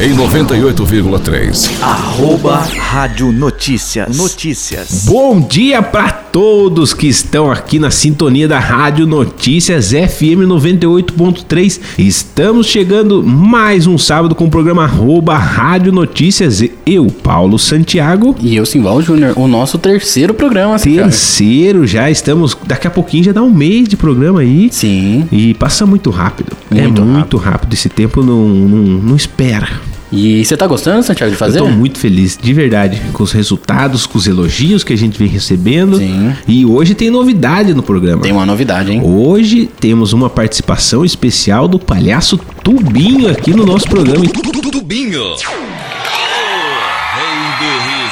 em 98,3. Arroba Rádio Notícias. Notícias. Bom dia para todos que estão aqui na sintonia da Rádio Notícias FM 98.3. Estamos chegando mais um sábado com o programa Arroba Rádio Notícias. Eu, Paulo Santiago. E eu, Simval Júnior, o nosso terceiro programa. Terceiro, já estamos. Daqui a pouquinho já dá um mês de programa aí. Sim. E passa muito rápido. Muito é muito rápido. rápido. Esse tempo não, não, não espera. E você tá gostando, Santiago, de fazer? Eu tô muito feliz, de verdade, com os resultados, com os elogios que a gente vem recebendo. Sim. E hoje tem novidade no programa. Tem uma novidade, hein? Hoje temos uma participação especial do palhaço Tubinho aqui no nosso programa. Tubinho.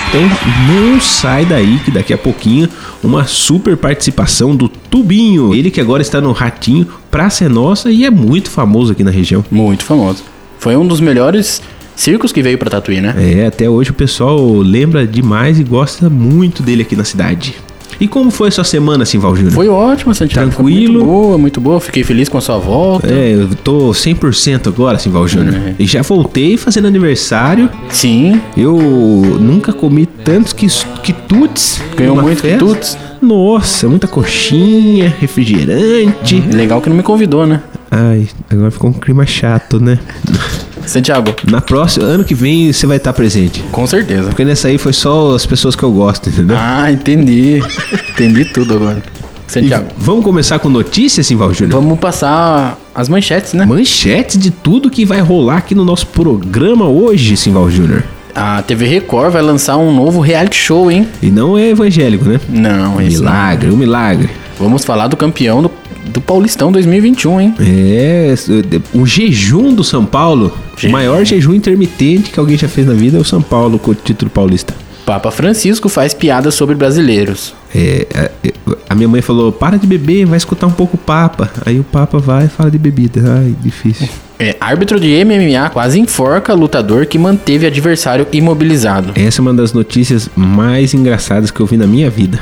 Então não sai daí que daqui a pouquinho uma super participação do Tubinho. Ele que agora está no Ratinho, Praça é Nossa e é muito famoso aqui na região. Muito famoso. Foi um dos melhores circos que veio pra Tatuí, né? É, até hoje o pessoal lembra demais e gosta muito dele aqui na cidade. E como foi a sua semana, assim, Val Júnior? Foi ótimo, Santiago. Foi Tranquilo. muito boa, muito boa. Fiquei feliz com a sua volta. É, eu tô 100% agora, assim, Val Júnior. É. E já voltei fazendo aniversário. Sim. Eu nunca comi tantos quitutes. Ganhou muito quitutes? Nossa, muita coxinha, refrigerante. Legal que não me convidou, né? Ai, agora ficou um clima chato, né? Santiago, Na próxima, ano que vem, você vai estar presente. com certeza. Porque nessa aí foi só as pessoas que eu gosto, entendeu? Ah, entendi. entendi tudo agora. E Santiago, vamos começar com notícias, Simval Júnior? vamos passar as manchetes, né? Manchetes de tudo que vai rolar aqui no nosso programa hoje, Simval Júnior. A TV Record vai lançar um novo reality show, hein? E não é evangélico, né? Não, não. milagre, um milagre. Vamos falar do campeão do, do Paulistão 2021, hein? É, o jejum do São Paulo, Jejum. o maior jejum intermitente que alguém já fez na vida é o São Paulo com o título paulista. Papa Francisco faz piadas sobre brasileiros. É, a, a minha mãe falou: para de beber, vai escutar um pouco o Papa. Aí o Papa vai e fala de bebida. Ai, difícil. É, árbitro de MMA quase enforca lutador que manteve adversário imobilizado. Essa é uma das notícias mais engraçadas que eu vi na minha vida.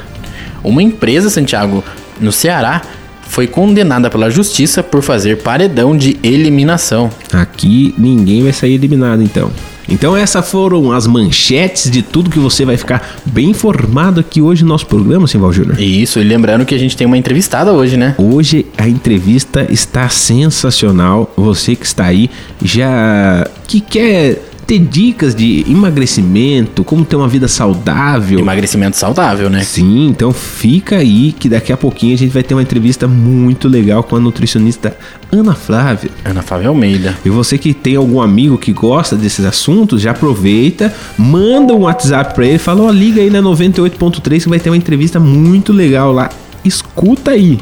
Uma empresa, Santiago, no Ceará, foi condenada pela justiça por fazer paredão de eliminação. Aqui ninguém vai sair eliminado, então. Então essas foram as manchetes de tudo que você vai ficar bem informado aqui hoje no nosso programa, Simval Júnior. Isso, e lembrando que a gente tem uma entrevistada hoje, né? Hoje a entrevista está sensacional. Você que está aí já que quer ter dicas de emagrecimento, como ter uma vida saudável. Emagrecimento saudável, né? Sim, então fica aí que daqui a pouquinho a gente vai ter uma entrevista muito legal com a nutricionista Ana Flávia. Ana Flávia Almeida. E você que tem algum amigo que gosta desses assuntos, já aproveita, manda um WhatsApp pra ele, fala, ó, liga aí na 98.3 que vai ter uma entrevista muito legal lá. Escuta aí.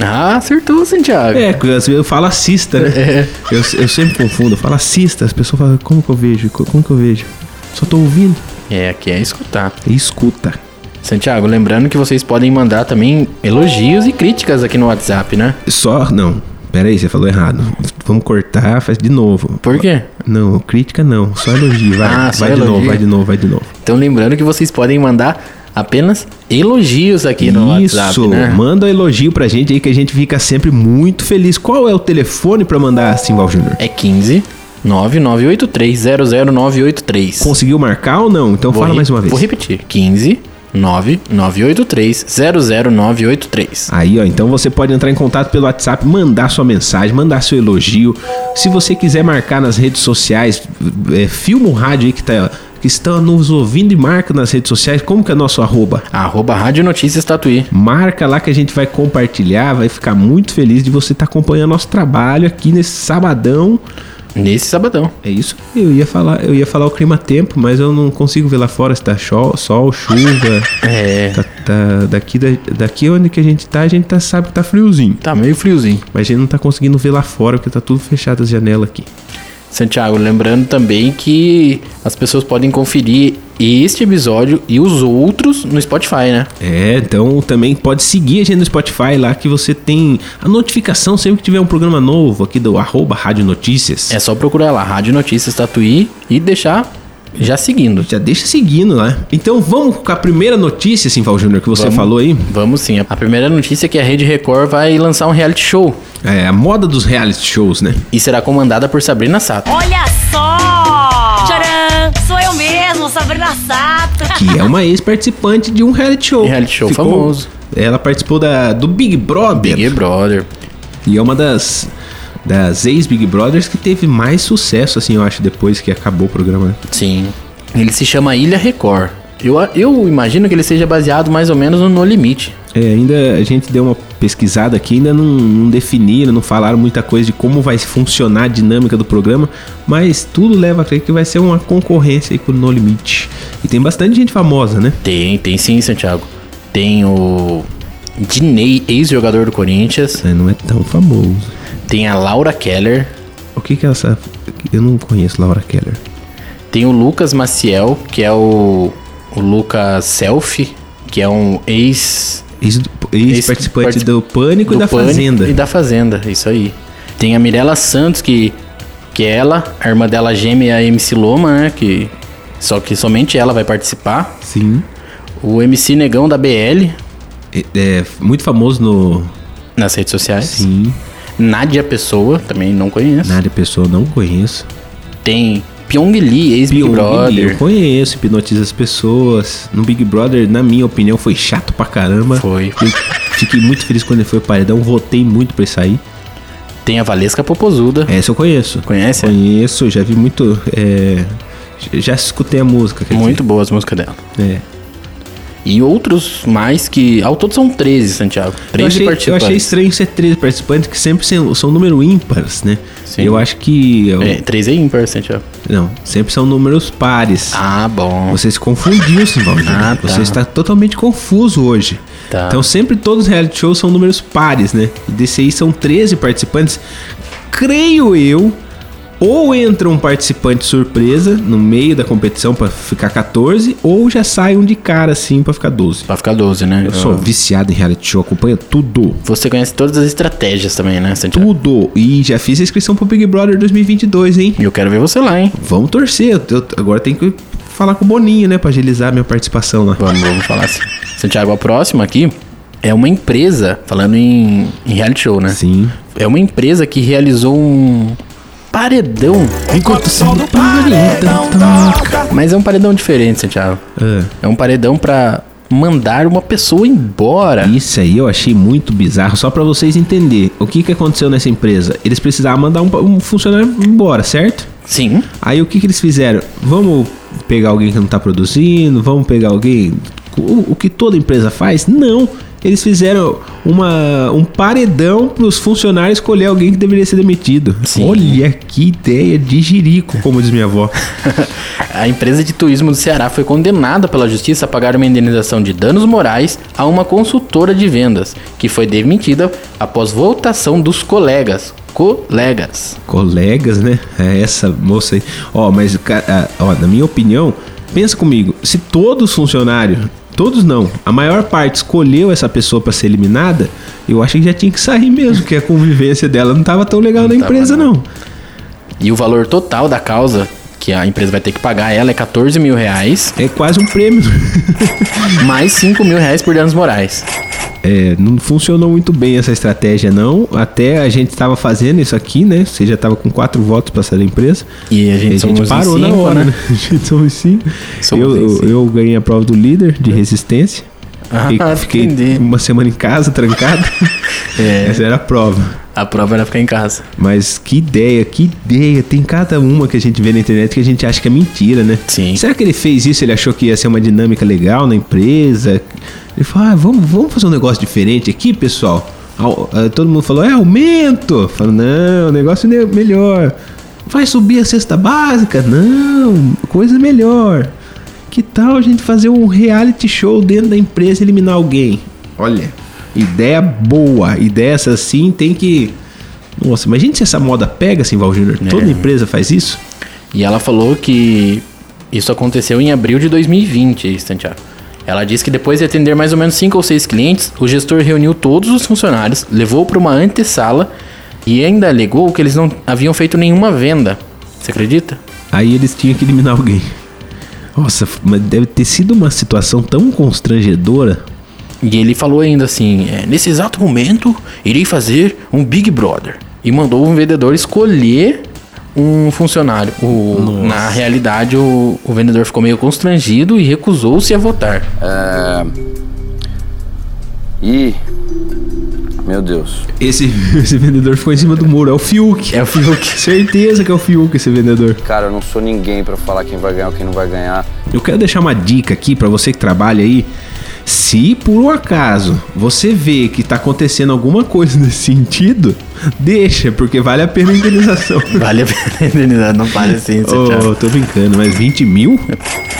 Ah, acertou, Santiago. É, eu falo assista, né? É. Eu, eu sempre confundo, eu falo assista, as pessoas falam, como que eu vejo? Co- Como que eu vejo? Só tô ouvindo. É, aqui é escutar. E escuta. Santiago, lembrando que vocês podem mandar também elogios e críticas aqui no WhatsApp, né? Só, não, pera aí, você falou errado. Vamos cortar, faz de novo. Por quê? Não, crítica não, só elogio, vai. Ah, só vai de novo, elogio. vai de novo, vai de novo. Então lembrando que vocês podem mandar apenas elogios aqui no Isso, WhatsApp, né? manda um elogio pra gente aí que a gente fica sempre muito feliz. Qual é o telefone pra mandar, Simval Júnior? É 15 9983 00983. Conseguiu marcar ou não? Então Vou fala mais uma vez. Vou repetir. 15 9983 00983. Aí, ó, então você pode entrar em contato pelo WhatsApp, mandar sua mensagem, mandar seu elogio. Se você quiser marcar nas redes sociais, é, filma o rádio aí que tá que está nos ouvindo e marca nas redes sociais, como que é nosso arroba? Arroba Rádio Notícias Tatuí. Marca lá que a gente vai compartilhar, vai ficar muito feliz de você estar acompanhando nosso trabalho aqui nesse sabadão. Nesse sabadão. É isso que eu ia falar. Eu ia falar o clima tempo, mas eu não consigo ver lá fora se tá sol, sol chuva. É. Tá, tá- daqui, da- daqui onde que a gente tá, a gente tá, sabe que tá friozinho. Tá meio friozinho. Mas a gente não tá conseguindo ver lá fora, porque tá tudo fechado as janelas aqui. Santiago, lembrando também que as pessoas podem conferir este episódio e os outros no Spotify, né? É, então também pode seguir a gente no Spotify lá que você tem a notificação sempre que tiver um programa novo aqui do arroba Rádio Notícias. É só procurar lá, Rádio Notícias Tatuí e deixar já seguindo. Já deixa seguindo lá. Então vamos com a primeira notícia, Simval Júnior, que você Vamos. falou aí. Vamos sim. A primeira notícia é que a Rede Record vai lançar um reality show É a moda dos reality shows, né? e será comandada por Sabrina Sato. Olha só! Sato. que é uma ex-participante de um reality show. Reality show famoso. Ela participou da, do Big Brother. Big Brother. E é uma das, das ex-Big Brothers que teve mais sucesso, assim, eu acho, depois que acabou o programa. né? Sim. Ele se chama Ilha Record. Eu, eu imagino que ele seja baseado mais ou menos no No Limite. É, ainda a gente deu uma pesquisada aqui, ainda não, não definiram, não falaram muita coisa de como vai funcionar a dinâmica do programa, mas tudo leva a crer que vai ser uma concorrência aí com o No Limite. E tem bastante gente famosa, né? Tem, tem sim, Santiago. Tem o Diney, ex-jogador do Corinthians. É, Não é tão famoso. Tem a Laura Keller. O que que é essa... Eu não conheço Laura Keller. Tem o Lucas Maciel, que é o, o Lucas Selfie, que é um ex Ex- Ex-participante Ex-particip- do Pânico e do da Pânico Fazenda. E da Fazenda, isso aí. Tem a Mirella Santos, que, que é ela, a irmã dela gêmea é a MC Loma, né? Que, só que somente ela vai participar. Sim. O MC Negão da BL, É, é muito famoso no... nas redes sociais. Sim. Nádia Pessoa, também não conheço. Nádia Pessoa, não conheço. Tem Pyong Lee, ex-Big Lee, Eu Brother. conheço, hipnotiza as pessoas. No Big Brother, na minha opinião, foi chato pra caramba. Foi. Eu fiquei muito feliz quando ele foi paredão, votei muito pra ele sair. Tem a Valesca Popozuda. Essa eu conheço. Conhece? Conheço, já vi muito. é, já escutei a música. Muito boa as músicas dela. dizer. É. E outros mais que. Ao todo são 13, Santiago. 13 Eu, achei, eu participantes. achei estranho ser 13 participantes, que sempre são, são número ímpares, né? Sim. Eu acho que. eu- É, 13 é ímpar, Santiago. Não, sempre são números pares. Ah, bom. Você se confundiu, Simvaldir. Ah, tá. Você está totalmente confuso hoje. Tá. Então sempre todos os reality shows são números pares, né? E desse aí são 13 participantes. Creio eu. Ou entra um participante surpresa no meio da competição pra ficar 14, ou já sai um de cara assim pra ficar 12. Pra ficar 12, né? Eu sou viciado em reality show, acompanho tudo. Você conhece todas as estratégias também, né, Santiago? Tudo. E já fiz a inscrição pro Big Brother 2022, hein? E eu quero ver você lá, hein? Vamos torcer. Eu- agora tem que falar com o Boninho, né? Pra agilizar a minha participação lá. Vamos, vamos falar assim. Santiago, a próxima aqui é uma empresa, falando em, em reality show, né? Sim. É uma empresa que realizou um paredão. Enquanto o som do paredão toca. Mas é um paredão diferente, Santiago. Ah, É um paredão pra mandar uma pessoa embora. isso aí eu achei muito bizarro. Só pra vocês entenderem o que, que aconteceu nessa empresa. Eles precisavam mandar um, um funcionário embora, certo? Sim. Aí o que, que eles fizeram? Vamos pegar alguém que não tá produzindo? Vamos pegar alguém. O, o que toda empresa faz? Não. Eles fizeram uma, um paredão pros funcionários escolher alguém que deveria ser demitido. Sim. Olha que ideia de jirico, como diz minha avó. A empresa de turismo do Ceará foi condenada pela justiça a pagar uma indenização de danos morais a uma consultora de vendas, que foi demitida após votação dos colegas. Colegas. Colegas, né? É essa moça aí. Ó, mas, ó, na minha opinião, pensa comigo. Se todos os funcionários, todos não, a maior parte escolheu essa pessoa pra ser eliminada, eu acho que já tinha que sair mesmo, que a convivência dela não tava tão legal na tava, empresa, não. não. E o valor total da causa que a empresa vai ter que pagar ela é 14 mil reais, É quase um prêmio. mais 5 mil reais por danos morais. É, não funcionou muito bem essa estratégia, não. Até a gente estava fazendo isso aqui, né? Você já estava com quatro votos para sair da empresa. E a gente, E a gente parou na cinco, hora, né? né? A gente somos cinco. Somos eu, eu, eu ganhei a prova do líder de resistência. Ah, fiquei uma semana em casa, trancado. É. Essa era a prova. A prova era ficar em casa. Mas que ideia, que ideia. Tem cada uma que a gente vê na internet que a gente acha que é mentira, né? Sim. Será que ele fez isso? Ele achou que ia ser uma dinâmica legal na empresa? Ele falou: ah, vamos, vamos fazer um negócio diferente aqui, pessoal. Ah, Todo mundo falou: é aumento. Falou: não, o negócio é melhor. Vai subir a cesta básica? Não, coisa melhor. Que tal a gente fazer um reality show dentro da empresa e eliminar alguém? Olha, ideia boa. Ideias assim tem que. Nossa, imagina se essa moda pega, assim, Val Júnior. Toda empresa faz isso. E ela falou que isso aconteceu em abril de 2020, Santiago. Ela disse que depois de atender mais ou menos 5 ou 6 clientes, o gestor reuniu todos os funcionários, levou para uma antessala e ainda alegou que eles não haviam feito nenhuma venda. Você acredita? Aí eles tinham que eliminar alguém. Nossa, mas deve ter sido uma situação tão constrangedora. E ele falou ainda assim: é, nesse exato momento, irei fazer um Big Brother. E mandou um vendedor escolher um funcionário. O, na realidade, o, o vendedor ficou meio constrangido e recusou-se a votar. É... Ih, meu Deus. Esse, esse vendedor ficou em cima do muro. É o Fiuk. É o Fiuk. Certeza que é o Fiuk esse vendedor. Cara, eu não sou ninguém pra falar quem vai ganhar ou quem não vai ganhar. Eu quero deixar uma dica aqui pra você que trabalha aí. Se por um acaso você vê que tá acontecendo alguma coisa nesse sentido, deixa, porque vale a pena a indenização. Vale a pena indenizar, não fale assim, Santiago. oh, tô brincando, mas 20 mil?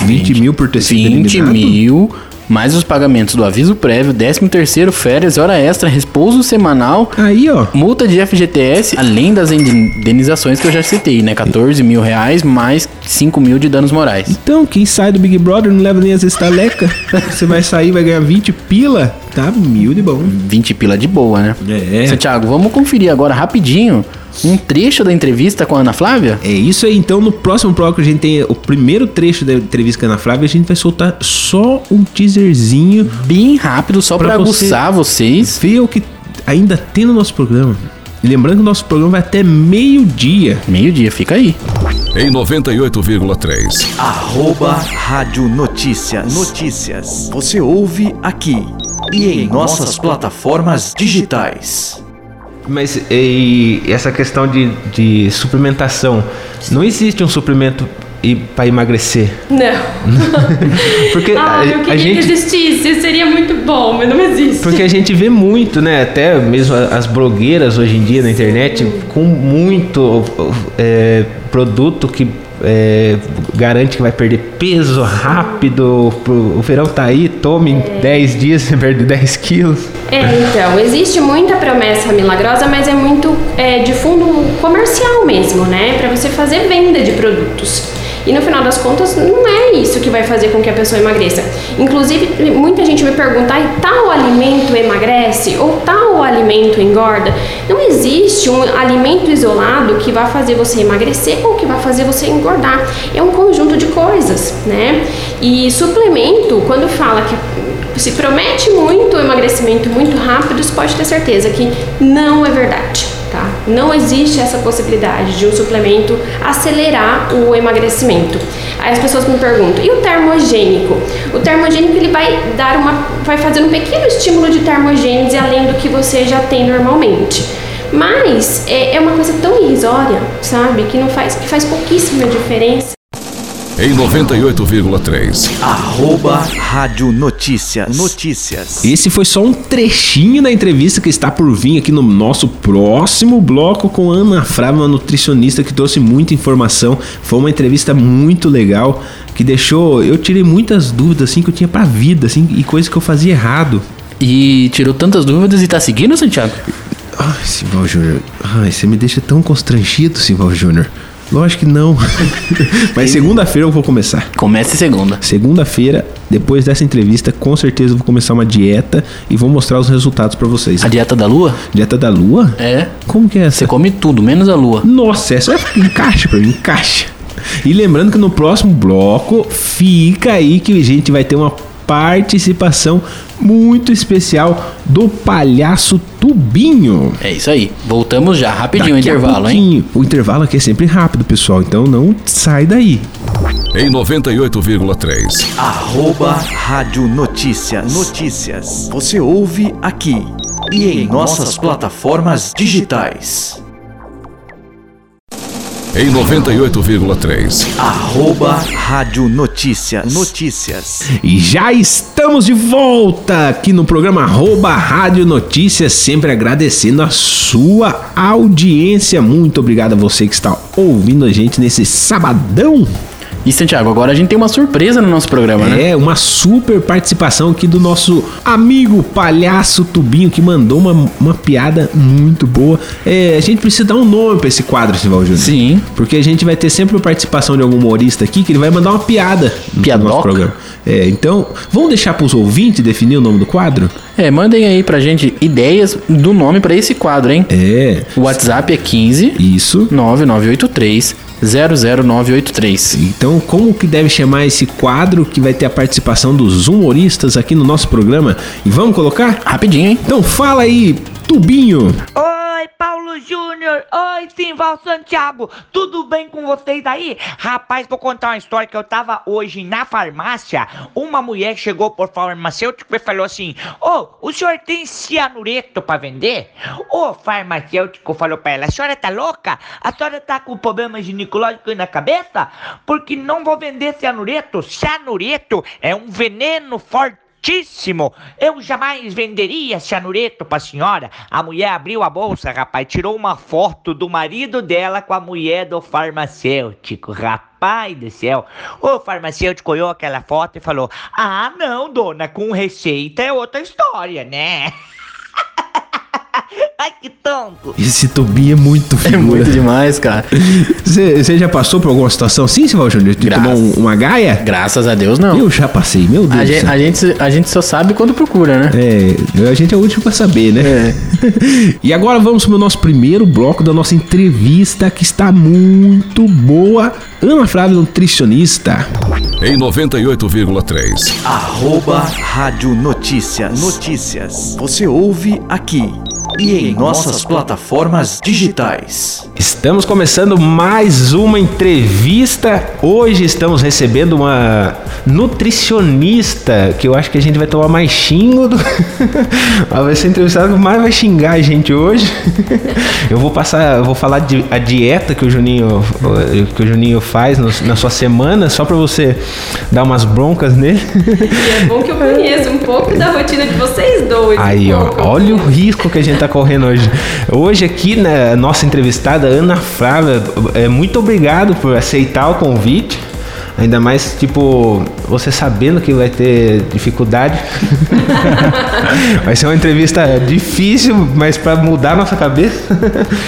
20 mil por ter sido 20 eliminado? mil, mais os pagamentos do aviso prévio, 13 terceiro, férias, hora extra, repouso semanal, Aí, ó. multa de FGTS, além das indenizações que eu já citei, né? 14 mil reais mais 5 mil de danos morais. Então, quem sai do Big Brother não leva nem as estalecas. Você vai sair, vai ganhar 20 pila, tá mil de bom. 20 pila de boa, né? É. Santiago, vamos conferir agora rapidinho um trecho da entrevista com a Ana Flávia? É isso aí, então no próximo bloco a gente tem o primeiro trecho da entrevista com a Ana Flávia, a gente vai soltar só um teaserzinho Bem rápido, só Pra pra, você- aguçar vocês. ver o que ainda tem no nosso programa. E lembrando que o nosso programa vai até meio-dia. Meio-dia, fica aí. Em 98,3. Arroba Rádio Notícias. Notícias. Você ouve aqui e em nossas plataformas digitais. Mas e essa questão de, de suplementação, não existe um suplemento para emagrecer. Não. Porque Ah, a, eu a queria gente que existisse, seria muito bom, mas não existe. Porque a gente vê muito, né? Até mesmo as blogueiras hoje em dia na internet com muito é, produto que é, garante que vai perder peso rápido. O verão tá aí, tome em 10 dias você perde 10 quilos. É, então, existe muita promessa milagrosa, mas é muito é, de fundo comercial mesmo, né? Pra você fazer venda de produtos. E no final das contas, não é isso que vai fazer com que a pessoa emagreça. Inclusive, muita gente me pergunta: "Ai, tal alimento emagrece ou tal alimento engorda? Não existe um alimento isolado que vai fazer você emagrecer ou que vai fazer você engordar. É um conjunto de coisas, né? E suplemento, quando fala que se promete muito emagrecimento muito rápido, você pode ter certeza que não é verdade, tá? Não existe essa possibilidade de um suplemento acelerar o emagrecimento. Aí as pessoas me perguntam: "E o termogênico?" O termogênico ele vai dar uma vai fazer um pequeno estímulo de termogênese além do que você já tem normalmente. Mas é, é uma coisa tão irrisória, sabe? Que não faz que faz pouquíssima diferença. Em 98,3. Arroba Rádio Notícias. Notícias. Esse foi só um trechinho da entrevista que está por vir aqui no nosso próximo bloco com Ana Frávia, uma nutricionista que trouxe muita informação. Foi uma entrevista muito legal que deixou. Eu tirei muitas dúvidas assim que eu tinha pra vida, assim, e coisas que eu fazia errado. E tirou tantas dúvidas e tá seguindo, Santiago? Ai, Simval Júnior. Ai, você me deixa tão constrangido, Simval Júnior. Lógico que não. Mas segunda-feira eu vou começar. Comece segunda. Segunda-feira, depois dessa entrevista, com certeza eu vou começar uma dieta e vou mostrar os resultados pra vocês. A dieta da lua? Dieta da lua? É. Como que é essa? Você come tudo, menos a lua. Nossa, essa é encaixa pra mim, encaixa. E lembrando que no próximo bloco, fica aí que a gente vai ter uma participação muito especial do palhaço Tubinho. É isso aí. Voltamos já, rapidinho o Daqui a intervalo, hein? O intervalo aqui é sempre rápido, pessoal, então não sai daí. Em 98,3. Arroba Rádio Notícias. Notícias. Você ouve aqui e em nossas plataformas digitais. Em 98,3. Arroba Rádio Notícias. Notícias. E já estamos de volta aqui no programa Arroba Rádio Notícias, sempre agradecendo a sua audiência. Muito obrigado a você que está ouvindo a gente nesse sabadão. E Santiago, agora a gente tem uma surpresa no nosso programa, né? É, uma super participação aqui do nosso amigo palhaço Tubinho, que mandou uma, uma piada muito boa. É, a gente precisa dar um nome pra esse quadro, Sival Júnior. Sim. Porque a gente vai ter sempre a participação de algum humorista aqui que ele vai mandar uma piada no Piadoca? nosso programa. É, então, vamos deixar pros ouvintes definir o nome do quadro? É, mandem aí pra gente ideias do nome pra esse quadro, hein? É, O WhatsApp é 15 isso. 9983 00983. Então, como que deve chamar esse quadro que vai ter a participação dos humoristas aqui no nosso programa? E vamos colocar? Rapidinho, hein? Então fala aí, Tubinho. Oi, Oi, Paulo Júnior. Oi, Simval Santiago. Tudo bem com vocês aí? Rapaz, vou contar uma história que eu tava hoje na farmácia. Uma mulher chegou por farmacêutico e falou assim: Ô, oh, o senhor tem cianureto pra vender? O farmacêutico falou pra ela: A senhora tá louca? A senhora tá com problema ginecológico na cabeça? Porque não vou vender cianureto. Cianureto é um veneno forte fortíssimo. Eu jamais venderia cianureto pra senhora. A mulher abriu a bolsa, rapaz, tirou uma foto do marido dela com a mulher do farmacêutico, rapaz do céu. O farmacêutico olhou aquela foto e falou: Ah, não, dona, com receita é outra história, né? Ai, que tonto. Esse Tobi é muito figura. É muito demais, cara. Você já passou por alguma situação assim, Silval Júnior? De tomar um, uma gaia? Graças a Deus, não. Eu já passei, meu Deus. A gente, a gente, a gente só sabe quando procura, né? É, a gente é o último pra saber, né? É. e agora vamos pro nosso primeiro bloco da nossa entrevista, que está muito boa. Ana Flávia, nutricionista. Em 98,3. Arroba Rádio Notícias. Notícias. Você ouve aqui e em nossas plataformas digitais. Estamos começando mais uma entrevista. Hoje estamos recebendo uma nutricionista que eu acho que a gente vai tomar mais xingo. Do... vai ser entrevistada que mais vai xingar a gente hoje. eu vou passar, eu vou falar de a dieta que o Juninho que o Juninho faz no, na sua semana só para você dar umas broncas nele. E é bom que eu conheço um pouco da rotina de vocês dois. Aí, um ó, olha o risco que a gente tá correndo hoje. Hoje aqui, né, nossa entrevistada Ana Flávia, é, muito obrigado por aceitar o convite. Ainda mais, tipo, você sabendo que vai ter dificuldade. vai ser uma entrevista difícil, mas para mudar a nossa cabeça.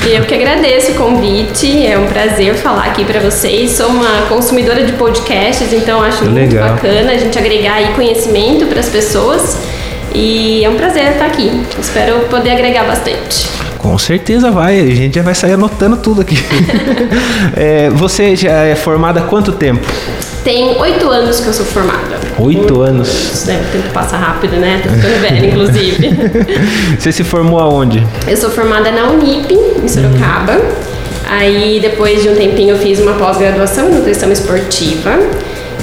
eu que agradeço o convite. É um prazer falar aqui para vocês. Sou uma consumidora de podcasts, então acho Legal. muito bacana a gente agregar aí conhecimento para as pessoas. E é um prazer estar aqui. Espero poder agregar bastante. Com certeza vai, a gente já vai sair anotando tudo aqui. é, você já é formada há quanto tempo? Tem oito anos que eu sou formada. Oito anos? É, o tempo passa rápido, né? Tô ficando velha, inclusive. você se formou aonde? Eu sou formada na Unip, em Sorocaba. Uhum. Aí, depois de um tempinho, eu fiz uma pós-graduação em nutrição esportiva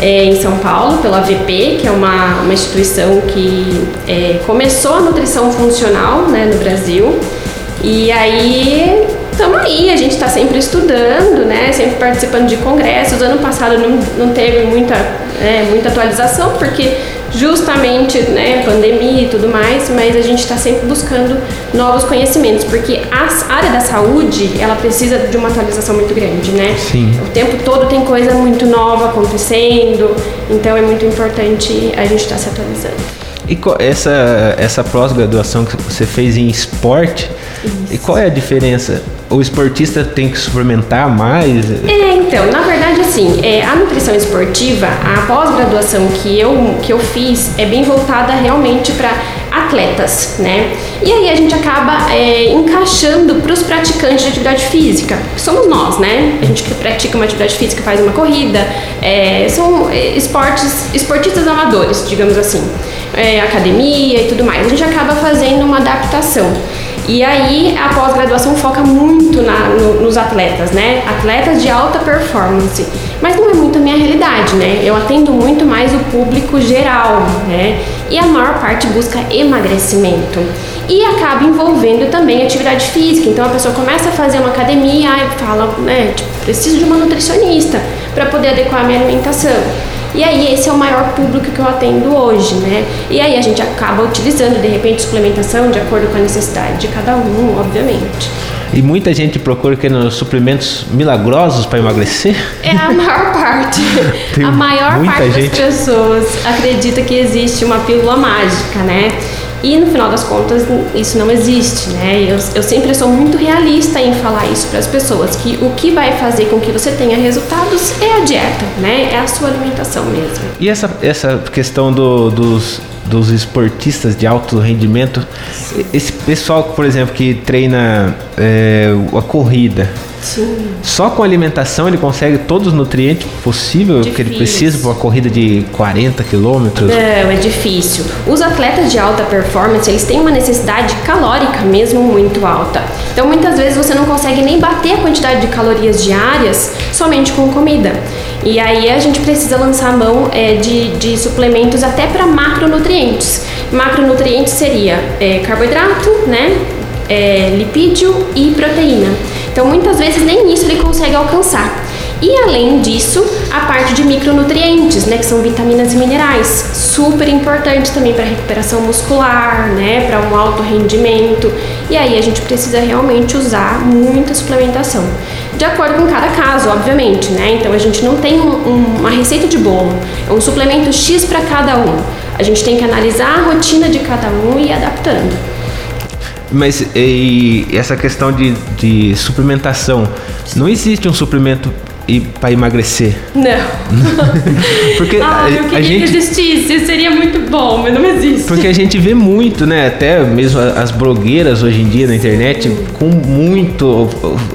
é, em São Paulo, pela VP, que é uma, uma instituição que é, começou a nutrição funcional né, no Brasil. E aí, estamos aí, a gente está sempre estudando, né, sempre participando de congressos. Ano passado não, não teve muita, é, muita atualização, porque justamente né, pandemia e tudo mais, mas a gente está sempre buscando novos conhecimentos, porque a área da saúde ela precisa de uma atualização muito grande, né? Sim. O tempo todo tem coisa muito nova acontecendo, então é muito importante a gente estar tá se atualizando. E essa, essa pós-graduação que você fez em esporte, Isso. e qual é a diferença? O esportista tem que suplementar mais? É, então, na verdade, assim, é, a nutrição esportiva, a pós-graduação que eu, que eu fiz é bem voltada realmente para atletas, né? E aí a gente acaba é, encaixando para os praticantes de atividade física, somos nós, né? A gente que pratica uma atividade física, faz uma corrida, é, são é, esportes, esportistas amadores, digamos assim, é, academia e tudo mais. A gente acaba fazendo uma adaptação. E aí a pós-graduação foca muito na, no, nos atletas, né? Atletas de alta performance. Mas não é muito a minha realidade, né? Eu atendo muito mais o público geral, né? E a maior parte busca emagrecimento. E acaba envolvendo também atividade física. Então a pessoa começa a fazer uma academia e fala, né? Tipo, preciso de uma nutricionista para poder adequar a minha alimentação. E aí esse é o maior público que eu atendo hoje, né? E aí a gente acaba utilizando de repente suplementação de acordo com a necessidade de cada um, obviamente. E muita gente procura querendo suplementos milagrosos para emagrecer? É a maior parte. a maior parte gente. das pessoas acredita que existe uma pílula mágica, né? E no final das contas, isso não existe, né? Eu, eu sempre sou muito realista em falar isso para as pessoas, que o que vai fazer com que você tenha resultados é a dieta, né? É a sua alimentação mesmo. E essa, essa questão do, dos, dos esportistas de alto rendimento, esse pessoal, por exemplo, que treina é, a corrida, Sim. Só com alimentação ele consegue todos os nutrientes possíveis que ele precisa para uma corrida de 40 quilômetros. Não, é difícil. Os atletas de alta performance, eles têm uma necessidade calórica mesmo muito alta. Então, muitas vezes você não consegue nem bater a quantidade de calorias diárias somente com comida. E aí a gente precisa lançar a mão é, de, de suplementos até para macronutrientes. Macronutrientes seria é, carboidrato, né? é, lipídio e proteína. Então, muitas vezes nem isso ele consegue alcançar. E além disso, a parte de micronutrientes, né, que são vitaminas e minerais, super importante também para recuperação muscular, né, para um alto rendimento. E aí a gente precisa realmente usar muita suplementação, de acordo com cada caso, obviamente, né? Então a gente não tem um- um- uma receita de bolo, é um suplemento X para cada um. A gente tem que analisar a rotina de cada um e ir adaptando. Mas e essa questão de, de suplementação, não existe um suplemento para emagrecer. Não. Porque Ah, a, eu a queria gente que existisse, seria muito bom, mas não existe. Porque a gente vê muito, né? Até mesmo as blogueiras hoje em dia na internet com muito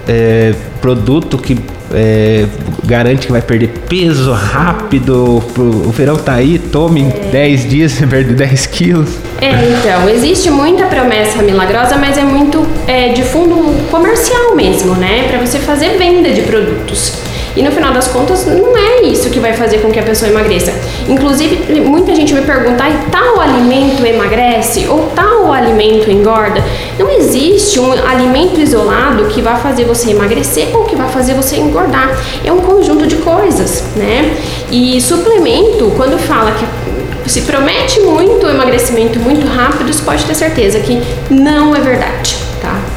é, produto que é, garante que vai perder peso rápido. O verão tá aí, tome em 10 dias você perde 10 quilos. É, então, existe muita promessa milagrosa, mas é muito é, de fundo comercial mesmo, né? Pra você fazer venda de produtos. E no final das contas, não é isso que vai fazer com que a pessoa emagreça. Inclusive, muita gente me pergunta, "Ai, tal alimento emagrece ou tal alimento engorda? Não existe um alimento isolado que vai fazer você emagrecer ou que vai fazer você engordar. É um conjunto de coisas, né? E suplemento, quando fala que se promete muito emagrecimento muito rápido, você pode ter certeza que não é verdade?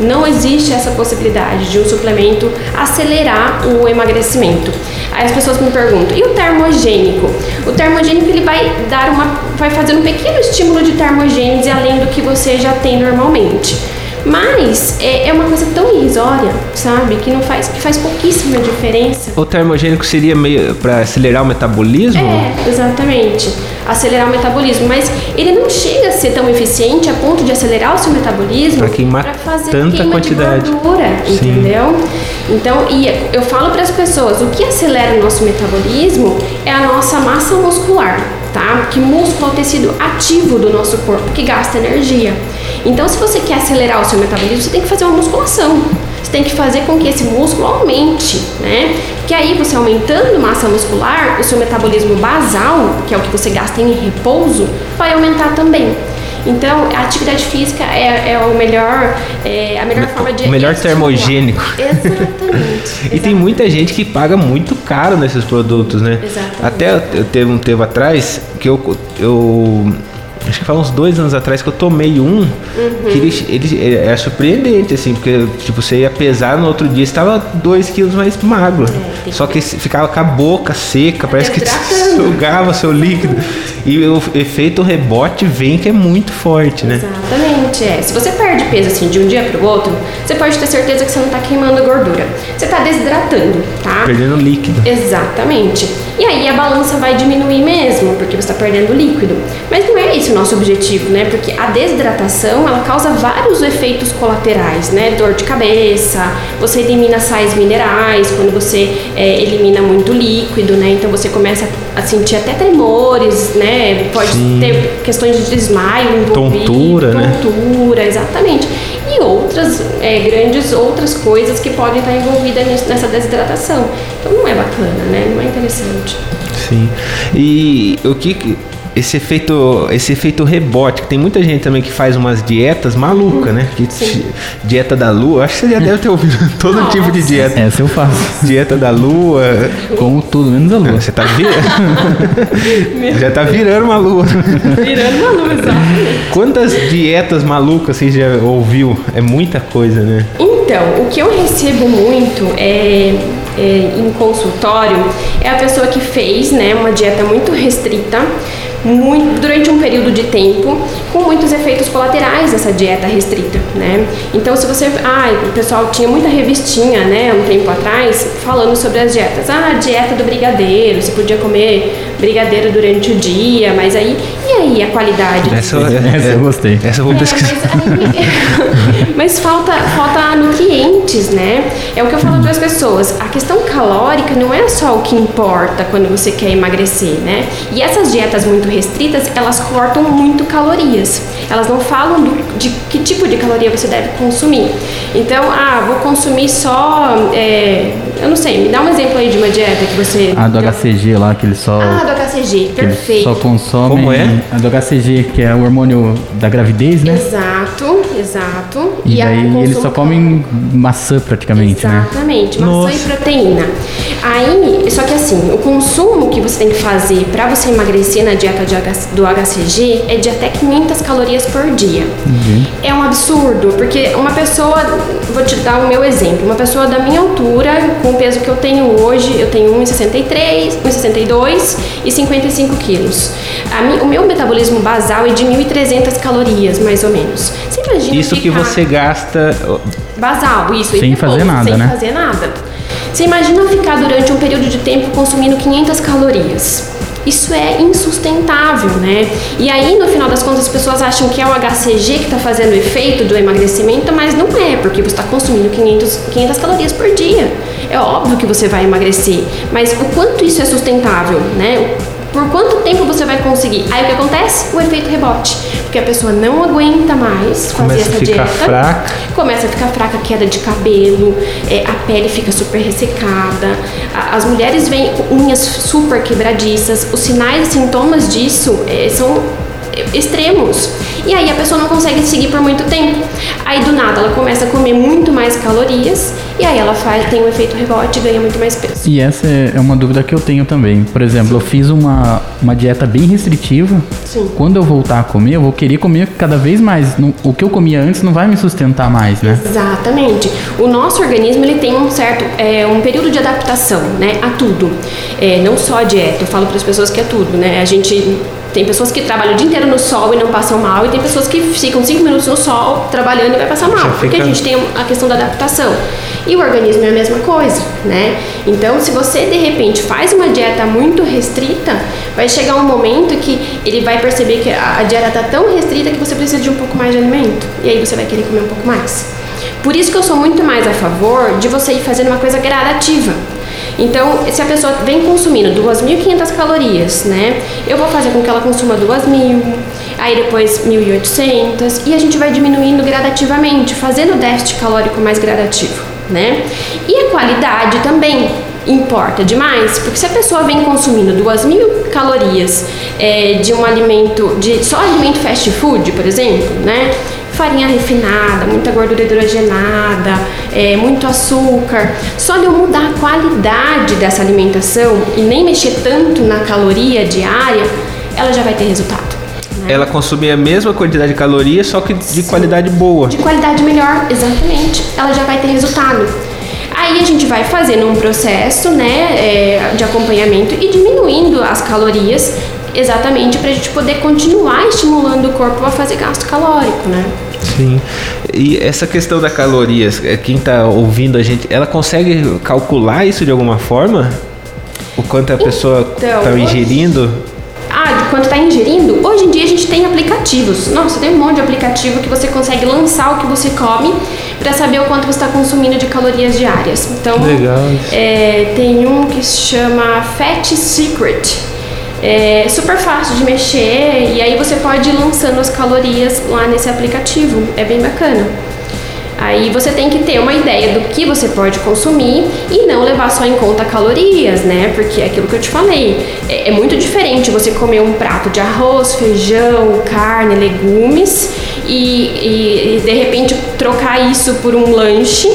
Não existe essa possibilidade de um suplemento acelerar o emagrecimento. Aí as pessoas me perguntam: "E o termogênico?" O termogênico ele vai dar uma vai fazer um pequeno estímulo de termogênese além do que você já tem normalmente. Mas é, é uma coisa tão irrisória, sabe? Que não faz, que faz pouquíssima diferença. O termogênico seria meio para acelerar o metabolismo? É, exatamente. Acelerar o metabolismo. Mas ele não chega a ser tão eficiente a ponto de acelerar o seu metabolismo Pra queimar pra fazer tanta queima quantidade. de gordura, Sim. entendeu? Então, e eu falo para as pessoas, o que acelera o nosso metabolismo é a nossa massa muscular, tá? Porque músculo é o tecido ativo do nosso corpo que gasta energia. Então, se você quer acelerar o seu metabolismo, você tem que fazer uma musculação. Você tem que fazer com que esse músculo aumente, né? Porque aí você aumentando massa muscular, o seu metabolismo basal, que é o que você gasta em repouso, vai aumentar também. Então, a atividade física é, é o melhor, é a melhor forma de o melhor estimular. termogênico. Exatamente. E tem muita gente que paga muito caro nesses produtos, né? Exatamente. Até eu teve um tempo atrás que eu, eu acho que faz uns dois anos atrás que eu tomei um Uhum. que ele, ele é surpreendente, assim, porque tipo, você ia pesar no outro dia, estava dois quilos mais magro. É, Só que ficava com a boca seca, parece que sugava seu líquido. E o efeito rebote vem que é muito forte, né? Exatamente, é. Se você perde peso assim de um dia para o outro, você pode ter certeza que você não está queimando gordura. Você está desidratando, tá? Perdendo líquido. Exatamente. E aí a balança vai diminuir mesmo, porque você está perdendo líquido. Mas não é esse o nosso objetivo, né? Porque a desidratação, ela causa vários efeitos colaterais, né? Dor de cabeça, você elimina sais minerais quando você é, elimina muito líquido, né? Então você começa a sentir até tremores, né? Pode Sim. ter questões de desmaio envolvido, Tontura, né? tontura, exatamente. E outras é, grandes outras coisas que podem estar envolvidas nessa desidratação. Então não é bacana, né? Não é interessante. Sim. E o que- esse efeito esse efeito rebote, que tem muita gente também que faz umas dietas malucas, né? Que Sim. dieta da lua, acho que você já deve ter ouvido todo Nossa. tipo de dieta. Essa eu faço. Dieta da lua, Como tudo, menos a lua. você tá virando. já tá virando uma lua. Virando uma luz, exatamente. Quantas dietas malucas você já ouviu? É muita coisa, né? Então, o que eu recebo muito é, é, em consultório é a pessoa que fez né, uma dieta muito restrita, muito, durante um período de tempo, com muitos efeitos colaterais dessa dieta restrita, né? Então, se você, ah, o pessoal tinha muita revistinha, né, um tempo atrás, falando sobre as dietas. Ah, dieta do brigadeiro, você podia comer brigadeiro durante o dia, mas aí, e aí a qualidade? Essa, Essa eu gostei. Essa eu vou É, pesquisar. mas, mas falta, falta nutrientes, né? É o que eu falo para as pessoas. A questão calórica não é só o que importa quando você quer emagrecer, né? E essas dietas muito restritas, elas cortam muito calorias. Elas não falam do- de que tipo de caloria você deve consumir. Então, ah, vou consumir só, é, eu não sei, me dá um exemplo aí de uma dieta que você... A do HCG lá, que ele só. Ah, do HCG, perfeito. só consomem. Como é? A do HCG, que é o hormônio da gravidez, né? Exato, exato. E, a daí eles só comem maçã praticamente, né? Exatamente, maçã Nossa. e proteína. Aí, só que assim, o consumo que você tem que fazer para você emagrecer na dieta de H- do HCG é de até 500 calorias por dia. É um absurdo, porque uma pessoa, vou te dar o meu exemplo, uma pessoa da minha altura, com o peso que eu tenho hoje, eu tenho 1,63, 1,62 e 55 quilos. O meu metabolismo basal é de 1.300 calorias, mais ou menos. Você imagina Isso que você gasta. Basal, isso. Sem e fazer nada, sem né? fazer nada. Você imagina ficar durante um período de tempo consumindo 500 calorias. Isso é insustentável, né? E aí, no final das contas, as pessoas acham que é o HCG que está fazendo o efeito do emagrecimento, mas não é, porque você está consumindo 500, 500 calorias por dia. É óbvio que você vai emagrecer, mas o quanto isso é sustentável, né? Por quanto tempo você vai conseguir? Aí o que acontece? O efeito rebote. Porque a pessoa não aguenta mais fazer Começa a essa ficar dieta. fraca. Começa a ficar fraca, queda de cabelo, é, a pele fica super ressecada, a- as mulheres vêm com unhas super quebradiças. Os sinais e sintomas disso é, são extremos. E aí a pessoa não consegue seguir por muito tempo. Aí do nada ela começa a comer muito mais calorias e aí ela faz, tem um efeito rebote e ganha muito mais peso. E essa é é uma dúvida que eu tenho também. Por exemplo, eu fiz uma, uma dieta bem restritiva. Sim. Quando eu voltar a comer, eu vou querer comer cada vez mais. O que eu comia antes não vai me sustentar mais, né? Exatamente. O nosso organismo ele tem um certo é, um período de adaptação, né, a tudo. É, não só a dieta. Eu falo para as pessoas que é tudo, né? A gente tem pessoas que trabalham o dia inteiro no sol e não passam mal, e tem pessoas que ficam cinco minutos no sol trabalhando e vai passar mal, Já porque fica- a gente tem a questão da adaptação. E o organismo é a mesma coisa, né? Então, se você de repente faz uma dieta muito restrita, vai chegar um momento que ele vai perceber que a dieta está tão restrita que você precisa de um pouco mais de alimento. E aí você vai querer comer um pouco mais. Por isso que eu sou muito mais a favor de você ir fazendo uma coisa gradativa. Então, se a pessoa vem consumindo 2.500 calorias, né? Eu vou fazer com que ela consuma 2.000, aí depois 1.800 e a gente vai diminuindo gradativamente, fazendo o déficit calórico mais gradativo, né? E a qualidade também importa demais, porque se a pessoa vem consumindo 2.000 calorias é, de um alimento, de só alimento fast food, por exemplo, né? Farinha refinada, muita gordura hidrogenada, é, muito açúcar. Só de eu mudar a qualidade dessa alimentação e nem mexer tanto na caloria diária, ela já vai ter resultado. né? Ela consumia a mesma quantidade de calorias, só que de qualidade boa. De qualidade melhor, exatamente. Ela já vai ter resultado. Aí a gente vai fazendo um processo né, é, de acompanhamento e diminuindo as calorias exatamente para a gente poder continuar estimulando o corpo a fazer gasto calórico, né? Sim. E essa questão da calorias, é, quem tá ouvindo a gente, ela consegue calcular isso de alguma forma? O quanto a pessoa Então, tá hoje- ingerindo? Ah, de quanto está ingerindo? Hoje em dia a gente tem aplicativos. Nossa, tem um monte de aplicativo que você consegue lançar o que você come para saber o quanto você está consumindo de calorias diárias. Então, Legal. é, tem um que se chama Fat Secret. É super fácil de mexer e aí você pode ir lançando as calorias lá nesse aplicativo. É bem bacana. Aí você tem que ter uma ideia do que você pode consumir e não levar só em conta calorias, né? Porque é aquilo que eu te falei. É, é muito diferente você comer um prato de arroz, feijão, carne, legumes e, e- de repente trocar isso por um lanche.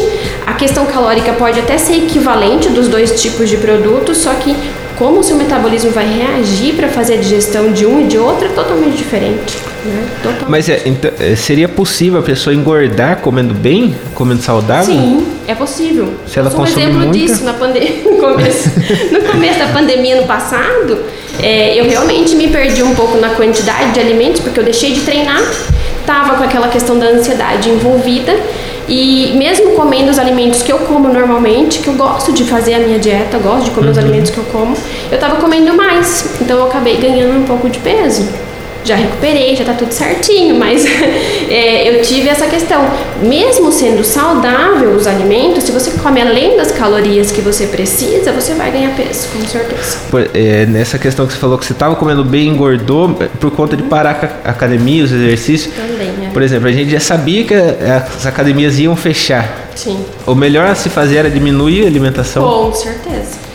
A questão calórica pode até ser equivalente dos dois tipos de produtos, só que como o seu metabolismo vai reagir para fazer a digestão de um e de outro é totalmente diferente. Né? Totalmente. Mas é, então, é, seria possível a pessoa engordar comendo bem, comendo saudável? Sim, é possível. Se ela um exemplo muita? disso na pandemia. No começo, no começo da pandemia no passado, É, eu realmente me perdi um pouco na quantidade de alimentos, porque eu deixei de treinar, tava com aquela questão da ansiedade envolvida. E mesmo comendo os alimentos que eu como normalmente, que eu gosto de fazer a minha dieta, eu gosto de comer os alimentos que eu como, eu tava comendo mais. Então eu acabei ganhando um pouco de peso já recuperei, já tá tudo certinho, mas é, eu tive essa questão. Mesmo sendo saudável os alimentos, se você come além das calorias que você precisa, você vai ganhar peso, com certeza. Pô, é, nessa questão que você falou que você estava comendo bem, engordou por conta de parar com a academia, os exercícios. Também, é. Por exemplo, a gente já sabia que as academias iam fechar. Sim. O melhor a se fazer era diminuir a alimentação. Com certeza.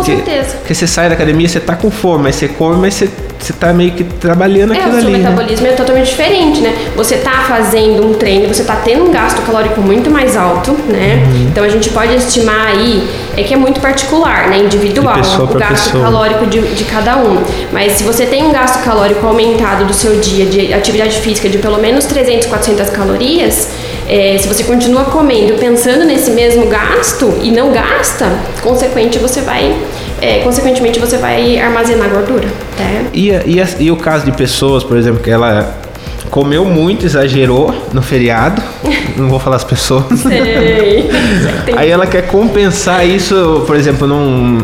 Com Porque, certeza. porque você sai da academia, você tá com fome, mas você come, mas você, você tá meio que trabalhando É, aquilo o seu ali. né? metabolismo é totalmente diferente, né? Você tá fazendo um treino, você tá tendo um gasto calórico muito mais alto, né? Uhum. Então a gente pode estimar aí, é que é muito particular, né? Individual, De pessoa o gasto pessoa. calórico de, de cada um. Mas se você tem um gasto calórico aumentado do seu dia de atividade física de pelo menos 300, 400 calorias, é, se você continua comendo pensando nesse mesmo gasto e não gasta, consequente você vai, é, consequentemente você vai armazenar gordura, né? E, e, e o caso de pessoas, por exemplo, que ela comeu muito, exagerou no feriado, não vou falar as pessoas. Sei. Aí ela quer compensar isso, por exemplo, num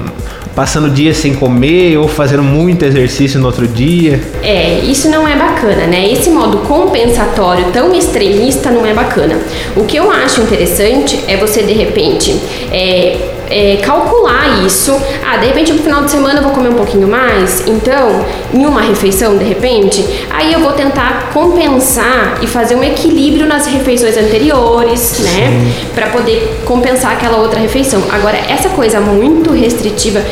passando dias sem comer ou fazendo muito exercício no outro dia. É, isso não é bacana, né? Esse modo compensatório tão extremista não é bacana. O que eu acho interessante é você, de repente, é, é, calcular isso. Ah, de repente no final de semana eu vou comer um pouquinho mais, então, em uma refeição, de repente, aí eu vou tentar compensar e fazer um equilíbrio nas refeições anteriores, né? Pra poder compensar aquela outra refeição. Agora, essa coisa muito restritiva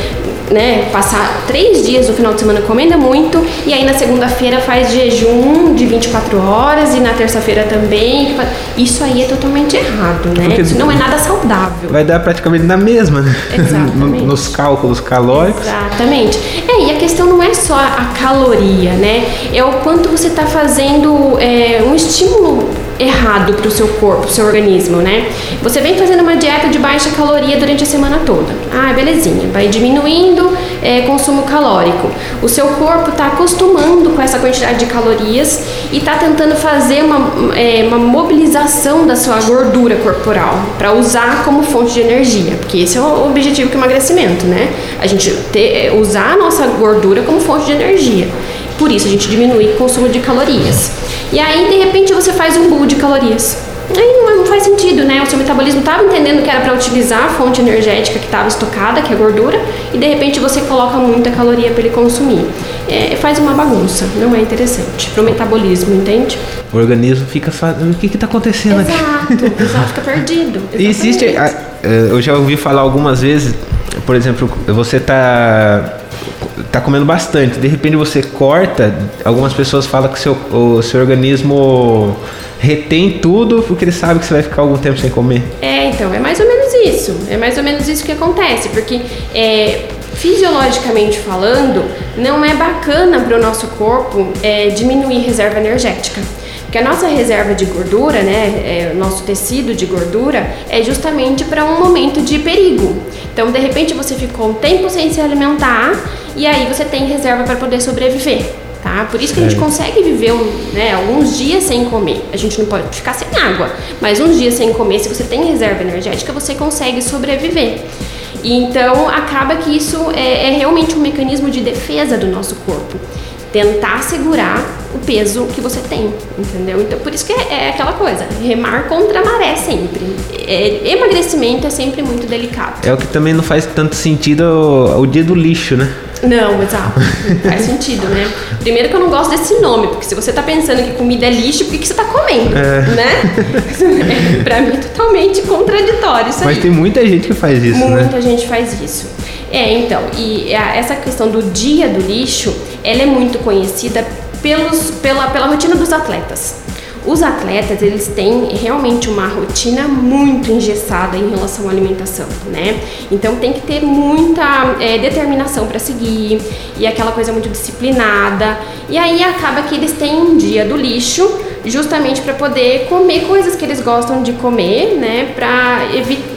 né, passar três dias no final de semana comendo muito e aí na segunda-feira faz jejum de 24 horas e na terça-feira também. Isso aí é totalmente errado, né? Porque- Isso não é nada saudável. Vai dar praticamente na mesma, né? Exatamente. No- Nos cálculos calóricos. Exatamente. É, e a questão não é só a caloria, né? É o quanto você está fazendo é, um estímulo errado para o seu corpo, seu organismo, né? Você vem fazendo uma dieta de baixa caloria durante a semana toda. Ah, belezinha. Vai diminuindo é, consumo calórico. O seu corpo está acostumando com essa quantidade de calorias e está tentando fazer uma, é, uma mobilização da sua gordura corporal para usar como fonte de energia, porque esse é o objetivo do emagrecimento, né? A gente ter, é, usar a nossa gordura como fonte de energia. Por isso a gente diminui o consumo de calorias. E aí, de repente, você faz um bull de calorias. Aí não, não faz sentido, né? O seu metabolismo estava entendendo que era para utilizar a fonte energética que estava estocada, que é a gordura, e de repente você coloca muita caloria para ele consumir. É, faz uma bagunça, não é interessante para o metabolismo, entende? O organismo fica fazendo. O que que tá acontecendo aqui? Exato, exato, fica perdido. Existe. exatamente. a- eh, Eu já ouvi falar algumas vezes, por exemplo, você tá tá comendo bastante, de repente você corta, algumas pessoas falam que seu, o seu organismo retém tudo porque ele sabe que você vai ficar algum tempo sem comer. É, então, é mais ou menos isso. É mais ou menos isso que acontece, porque é, fisiologicamente falando, não é bacana para o nosso corpo é, diminuir reserva energética. Porque a nossa reserva de gordura, né, é, o nosso tecido de gordura, é justamente para um momento de perigo. Então, de repente, você ficou um tempo sem se alimentar e aí você tem reserva para poder sobreviver. Tá? Por isso que a gente consegue viver um, né, alguns dias sem comer. A gente não pode ficar sem água, mas uns dias sem comer, se você tem reserva energética, você consegue sobreviver. E então acaba que isso é, é realmente um mecanismo de defesa do nosso corpo. Tentar segurar o peso que você tem, entendeu? Então por isso que é, é aquela coisa, remar contra a maré sempre. É, emagrecimento é sempre muito delicado. É o que também não faz tanto sentido o, o dia do lixo, né? Não, exato. Faz sentido, né? Primeiro que eu não gosto desse nome, porque se você tá pensando que comida é lixo, por que, que você tá comendo? Né? pra mim é totalmente contraditório isso Mas aí. tem muita gente que faz isso, né? Muita gente faz isso. É, então, e a- essa questão do dia do lixo, ela é muito conhecida pelos, pela, pela rotina dos atletas. Os atletas, eles têm realmente uma rotina muito engessada em relação à alimentação, né? Então tem que ter muita é, determinação para seguir e aquela coisa muito disciplinada. E aí acaba que eles têm um dia do lixo justamente para poder comer coisas que eles gostam de comer, né? Para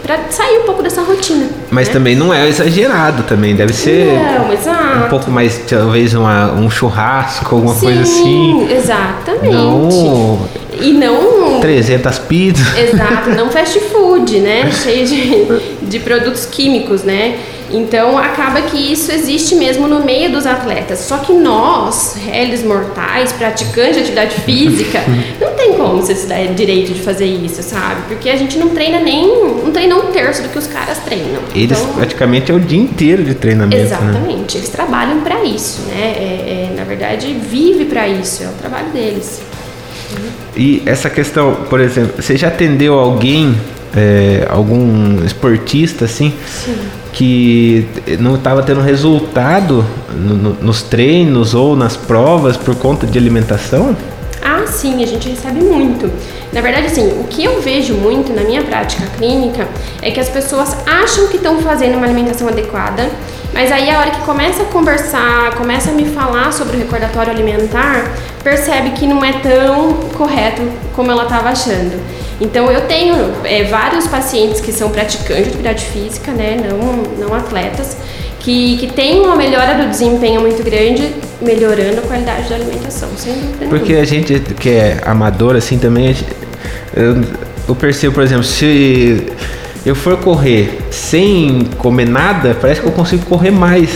para sair um pouco dessa rotina. Mas né? também não é exagerado também, deve ser Não, exato. um pouco mais, talvez uma, um churrasco, alguma Sim, coisa assim. Exatamente. Não E não 300 pizzas. Exato, não fast food, né? Cheio de, de produtos químicos, né? Então acaba que isso existe mesmo no meio dos atletas. Só que nós, réis mortais, praticantes de atividade física, não tem como você se dar direito de fazer isso, sabe? Porque a gente não treina nem. não treina um terço do que os caras treinam. Eles Então, praticamente é o dia inteiro de treinamento, né? Exatamente, eles trabalham para isso, né? É, é, na verdade, vive para isso, é o trabalho deles. E essa questão, por exemplo, você já atendeu alguém, é, algum esportista assim, que não estava tendo resultado no- no- nos treinos ou nas provas por conta de alimentação? Ah, sim, a gente recebe muito. Na verdade, assim, o que eu vejo muito na minha prática clínica é que as pessoas acham que estão fazendo uma alimentação adequada, mas aí a hora que começa a conversar, começa a me falar sobre o recordatório alimentar, percebe que não é tão correto como ela estava achando. Então, eu tenho é, vários pacientes que são praticantes de atividade física, né, não, não atletas, que, que tem uma melhora do desempenho muito grande, melhorando a qualidade da alimentação, sem dúvida Porque nenhuma. a gente que é amador assim também, eu, eu percebo, por exemplo, se eu for correr sem comer nada, parece que eu consigo correr mais.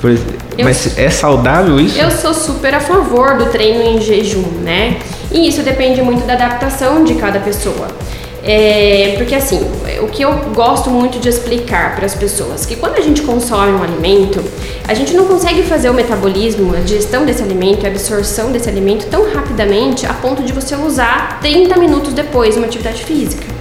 Por ex- Eu- mas é saudável isso? Eu sou super a favor do treino em jejum, né? E isso depende muito da adaptação de cada pessoa. É, porque assim, o que eu gosto muito de explicar para as pessoas, que quando a gente consome um alimento, a gente não consegue fazer o metabolismo, a digestão desse alimento, a absorção desse alimento tão rapidamente a ponto de você usar 30 minutos depois uma atividade física.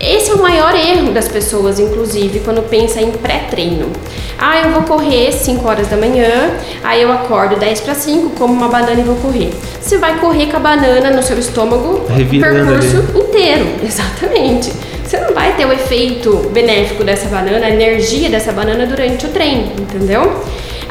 Esse é o maior erro das pessoas, inclusive, quando pensa em pré-treino. Ah, eu vou correr 5 horas da manhã, aí eu acordo 10 para 5, como uma banana e vou correr. Você vai correr com a banana no seu estômago o Revirando percurso inteiro, exatamente. Você não vai ter o efeito benéfico dessa banana, a energia dessa banana durante o treino, entendeu?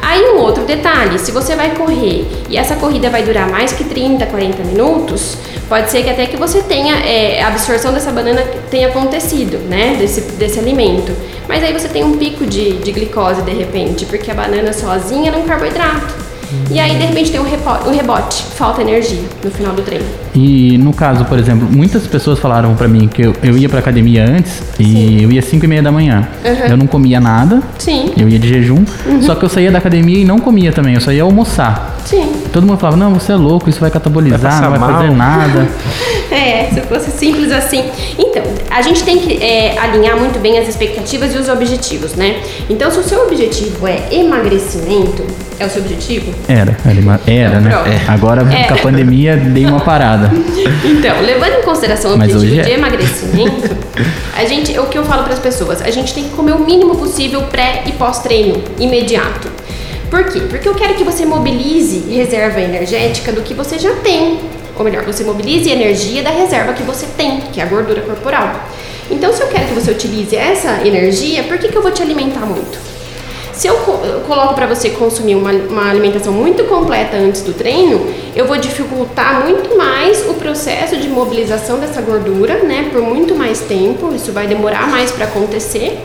Aí um outro detalhe, se você vai correr e essa corrida vai durar mais que 30, 40 minutos, pode ser que até que você tenha é, a absorção dessa banana tenha acontecido, né, desse, desse alimento. Mas aí você tem um pico de, de glicose de repente, porque a banana sozinha era um carboidrato. E aí de repente tem um, um rebote, falta energia no final do treino. E no caso, por exemplo, muitas pessoas falaram pra mim que eu, eu ia pra academia antes e eu ia 5 e meia da manhã. Eu não comia nada, Sim, eu ia de jejum, só que eu saía da academia e não comia também, eu só ia almoçar. sim. Todo mundo falava, não, você é louco, isso vai catabolizar, Vai não vai fazer mal." nada. É, se fosse simples assim. Então, a gente tem que é, alinhar muito bem as expectativas e os objetivos, né? Então, se o seu objetivo é emagrecimento, é o seu objetivo? Era, era, era né? Pronto. Agora É. com a pandemia dei uma parada. Então, levando em consideração o Mas objetivo hoje é. de emagrecimento, a gente, o que eu falo para as pessoas, a gente tem que comer o mínimo possível pré e pós-treino, imediato. Por quê? Porque eu quero que você mobilize reserva energética do que você já tem. Ou melhor, você mobilize energia da reserva que você tem, que é a gordura corporal. Então, se eu quero que você utilize essa energia, por que, que eu vou te alimentar muito? Se eu, eu coloco para você consumir uma, uma alimentação muito completa antes do treino, eu vou dificultar muito mais o processo de mobilização dessa gordura, né, por muito mais tempo. Isso vai demorar mais para acontecer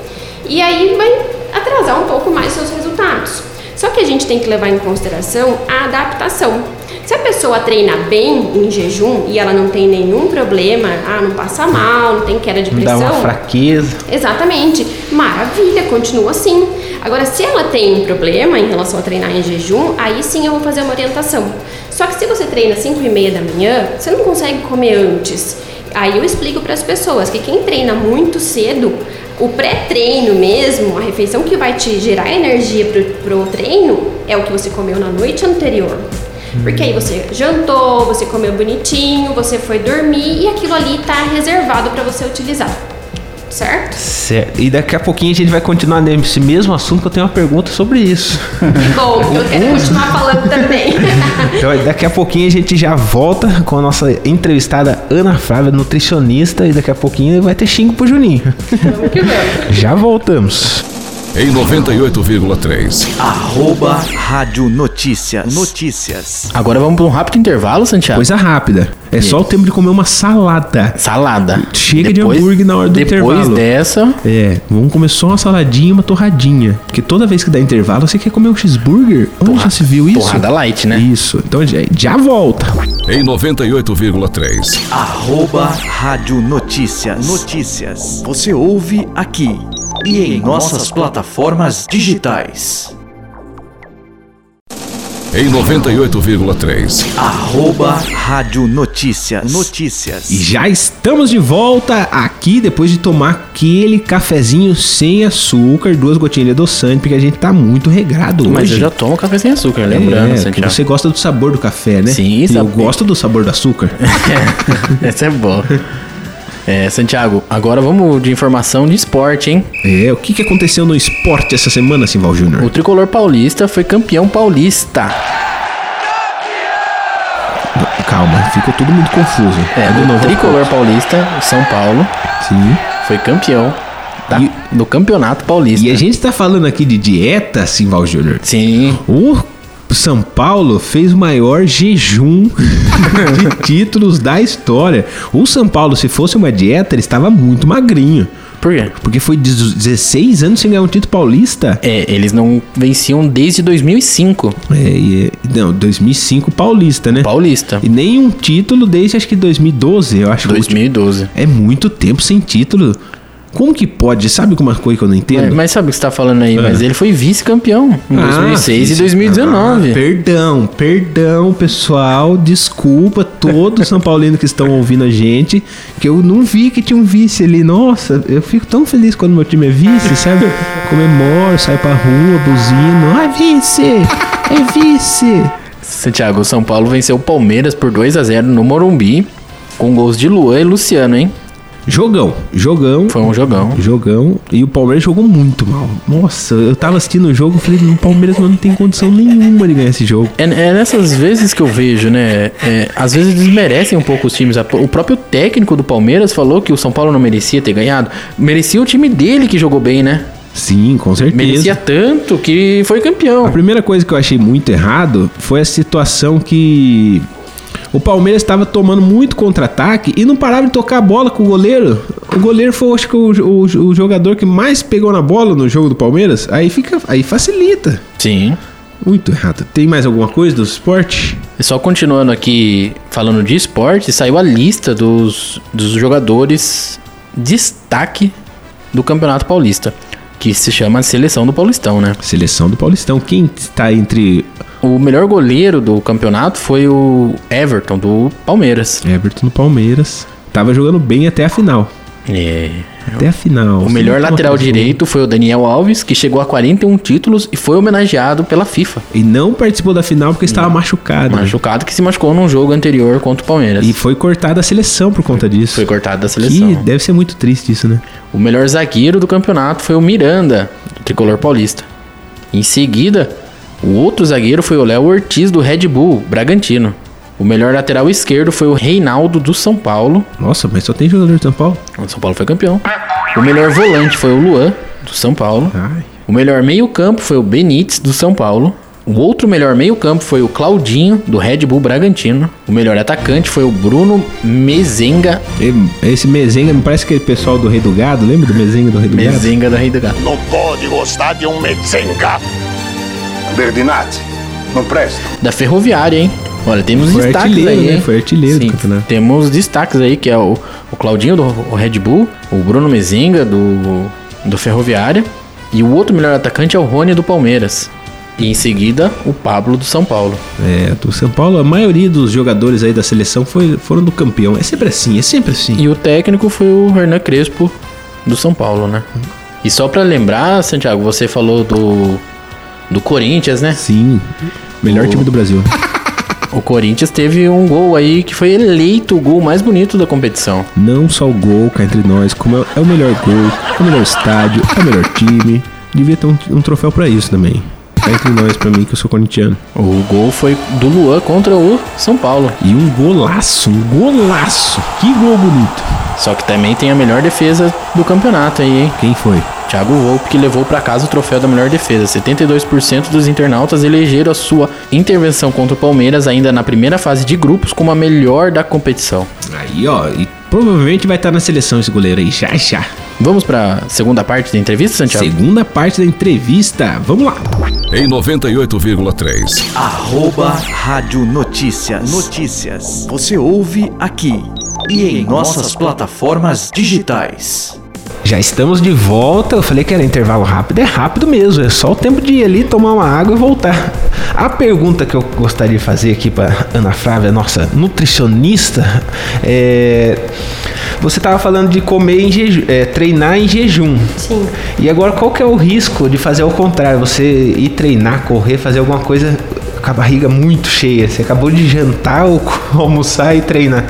e aí vai atrasar um pouco mais seus resultados. Só que a gente tem que levar em consideração a adaptação. Se a pessoa treina bem em jejum e ela não tem nenhum problema, ah, não passa mal, não tem queda de Dá pressão, uma fraqueza. Exatamente. Maravilha, continua assim. Agora, se ela tem um problema em relação a treinar em jejum, aí sim eu vou fazer uma orientação. Só que se você treina às 5 e meia da manhã, você não consegue comer antes. Aí eu explico para as pessoas que quem treina muito cedo, o pré-treino mesmo, a refeição que vai te gerar energia pro, pro treino, é o que você comeu na noite anterior. Porque aí você jantou, você comeu bonitinho, você foi dormir e aquilo ali tá reservado para você utilizar. Certo? Certo. E daqui a pouquinho a gente vai continuar nesse mesmo assunto que eu tenho uma pergunta sobre isso. Bom, eu quero continuar falando também. Então daqui a pouquinho a gente já volta com a nossa entrevistada Ana Flávia, nutricionista, e daqui a pouquinho vai ter xingo pro Juninho. Vamos que vamos. Já voltamos. Em 98,3. Arroba Rádio Notícias. Notícias. Agora vamos para um rápido intervalo, Santiago. Coisa rápida. É só o tempo de comer uma salada. Salada. Chega de hambúrguer na hora do depois intervalo. dessa, É, vamos comer só uma saladinha e uma torradinha. Porque toda vez que dá intervalo, você quer comer um cheeseburger? Onde já se viu isso? torrada light, né? Isso. Então já, já volta. Em 98,3. Arroba Rádio Notícias. Notícias. Você ouve aqui e em nossas plataformas digitais. Em 98,3. Arroba Rádio Notícias. Notícias. E já estamos de volta aqui depois de tomar aquele cafezinho sem açúcar, duas gotinhas de adoçante, porque a gente tá muito regrado mas hoje. eu já tomo café sem açúcar, lembrando, é, Santiago. você gosta do sabor do café, né? Sim, eu sabe. gosto do sabor do açúcar. Essa é boa. É, Santiago, agora vamos de informação de esporte, hein? é, o que, que aconteceu no esporte essa semana, Simval Júnior? O tricolor paulista foi campeão paulista. Calma, ficou todo mundo confuso. É, o novo. tricolor paulista, o São Paulo, Sim. foi campeão da- E- do campeonato paulista. E a gente tá falando aqui de dieta, Simval Júnior. Sim, O São Paulo fez o maior jejum de títulos da história. O São Paulo, se fosse uma dieta, ele estava muito magrinho. por quê? Porque foi 16 anos sem ganhar um título paulista. É, eles não venciam desde 2005. É, e é- não, 2005 paulista, né? Paulista. E nenhum título desde acho que 2012, eu acho. que o último. 2012. É muito tempo sem título. Como que pode? Sabe uma coisa que eu não entendo? Mas, mas sabe o que você tá falando aí? Mas ele foi vice-campeão em Ah, 2006 e fiz- 2019. Ah, perdão, perdão, pessoal. Desculpa todos São Paulinos que estão ouvindo a gente. Que eu não vi que tinha um vice ali. Nossa, eu fico tão feliz quando meu time é vice, sabe? Comemoro, saio pra rua, buzino. Ah, vice! É vice! Santiago, São Paulo venceu o Palmeiras por 2 a 0 no Morumbi, com gols de Luan e Luciano, hein? Jogão, jogão. Foi um jogão. Jogão. E o Palmeiras jogou muito mal. Nossa, eu tava assistindo o jogo e falei, o Palmeiras não tem condição nenhuma de ganhar esse jogo. É, é nessas vezes que eu vejo, né? é, às vezes eles merecem um pouco os times. O próprio técnico do Palmeiras falou que o São Paulo não merecia ter ganhado. Merecia o time dele que jogou bem, né? Sim, com certeza. Merecia tanto que foi campeão. A primeira coisa que eu achei muito errado foi a situação que o Palmeiras estava tomando muito contra-ataque e não parava de tocar a bola com o goleiro. O goleiro foi, acho que, o, o- o jogador que mais pegou na bola no jogo do Palmeiras. Aí fica, aí facilita. Sim. Muito errado. Tem mais alguma coisa do esporte? E só continuando aqui falando de esporte, saiu a lista dos, dos jogadores destaque do Campeonato Paulista, que se chama Seleção do Paulistão, né? Seleção do Paulistão. Quem está entre O melhor goleiro do campeonato foi o Everton, do Palmeiras. Everton no Palmeiras? Tava jogando bem até a final. É. Até a final. O melhor lateral direito foi o Daniel Alves, que chegou a 41 títulos e foi homenageado pela FIFA. E não participou da final porque estava machucado. Machucado que se machucou num jogo anterior contra o Palmeiras. E foi cortada a seleção por conta disso. Foi cortado da Que seleção. deve ser muito triste isso, né? O melhor zagueiro do campeonato foi o Miranda, do tricolor paulista. Em seguida, o outro zagueiro foi o Léo Ortiz, do Red Bull, Bragantino. O melhor lateral esquerdo foi o Reinaldo, do São Paulo. Nossa, mas só tem jogador de São Paulo. O São Paulo foi campeão. O melhor volante foi o Luan, do São Paulo. Ai. O melhor meio-campo foi o Benítez, do São Paulo. O outro melhor meio-campo foi o Claudinho, do Red Bull Bragantino. O melhor atacante foi o Bruno Mezenga. Esse Mezenga me parece aquele pessoal do Rei do Gado. Lembra do Mezenga do Rei do Gado? Mezenga da Rei do Gado. Não pode gostar de um metzenga. Verdinati, não presta. Da Ferroviária, hein? Olha, temos Foi destaques artilheiro, aí, né? Foi artilheiro do Sim, campeonato. Temos destaques aí, que é o, o Claudinho do o Red Bull, o Bruno Mezenga do, do Ferroviária e o outro melhor atacante é o Rony do Palmeiras. E em seguida, o Pablo do São Paulo. É, do São Paulo, a maioria dos jogadores aí da seleção foi, foram do campeão. É sempre assim, é sempre assim. E o técnico foi o Hernan Crespo do São Paulo, né? E só pra lembrar, Santiago, você falou do, do Corinthians, né? Sim, melhor O- time do Brasil. O Corinthians teve um gol aí que foi eleito o gol mais bonito da competição. Não só o gol cá entre nós, como é, é o melhor gol, é o melhor estádio, é o melhor time. Devia ter um, um troféu pra isso também. Cá entre nós, pra mim, que eu sou corintiano. O gol foi do Luan contra o São Paulo. E um golaço, um golaço. Que gol bonito. Só que também tem a melhor defesa do campeonato aí, hein? Quem foi? Thiago Volpe, que levou para casa o troféu da melhor defesa. 72% dos internautas elegeram a sua intervenção contra o Palmeiras ainda na primeira fase de grupos como a melhor da competição. Aí, ó, e provavelmente vai estar na seleção esse goleiro aí, já, já. Vamos para segunda parte da entrevista, Santiago? Segunda parte da entrevista, vamos lá. Em 98,3. Arroba Rádio Notícias. Notícias. Você ouve aqui e em nossas plataformas digitais. Já estamos de volta. Eu falei que era intervalo rápido, é rápido mesmo. É só o tempo de ir ali tomar uma água e voltar. A pergunta que eu gostaria de fazer aqui para Ana Flávia, nossa nutricionista, é você estava falando de comer em jejum, é, treinar em jejum. Sim. E agora qual que é o risco de fazer ao contrário? Você ir treinar, correr, fazer alguma coisa com a barriga muito cheia. Você acabou de jantar ou almoçar e treinar.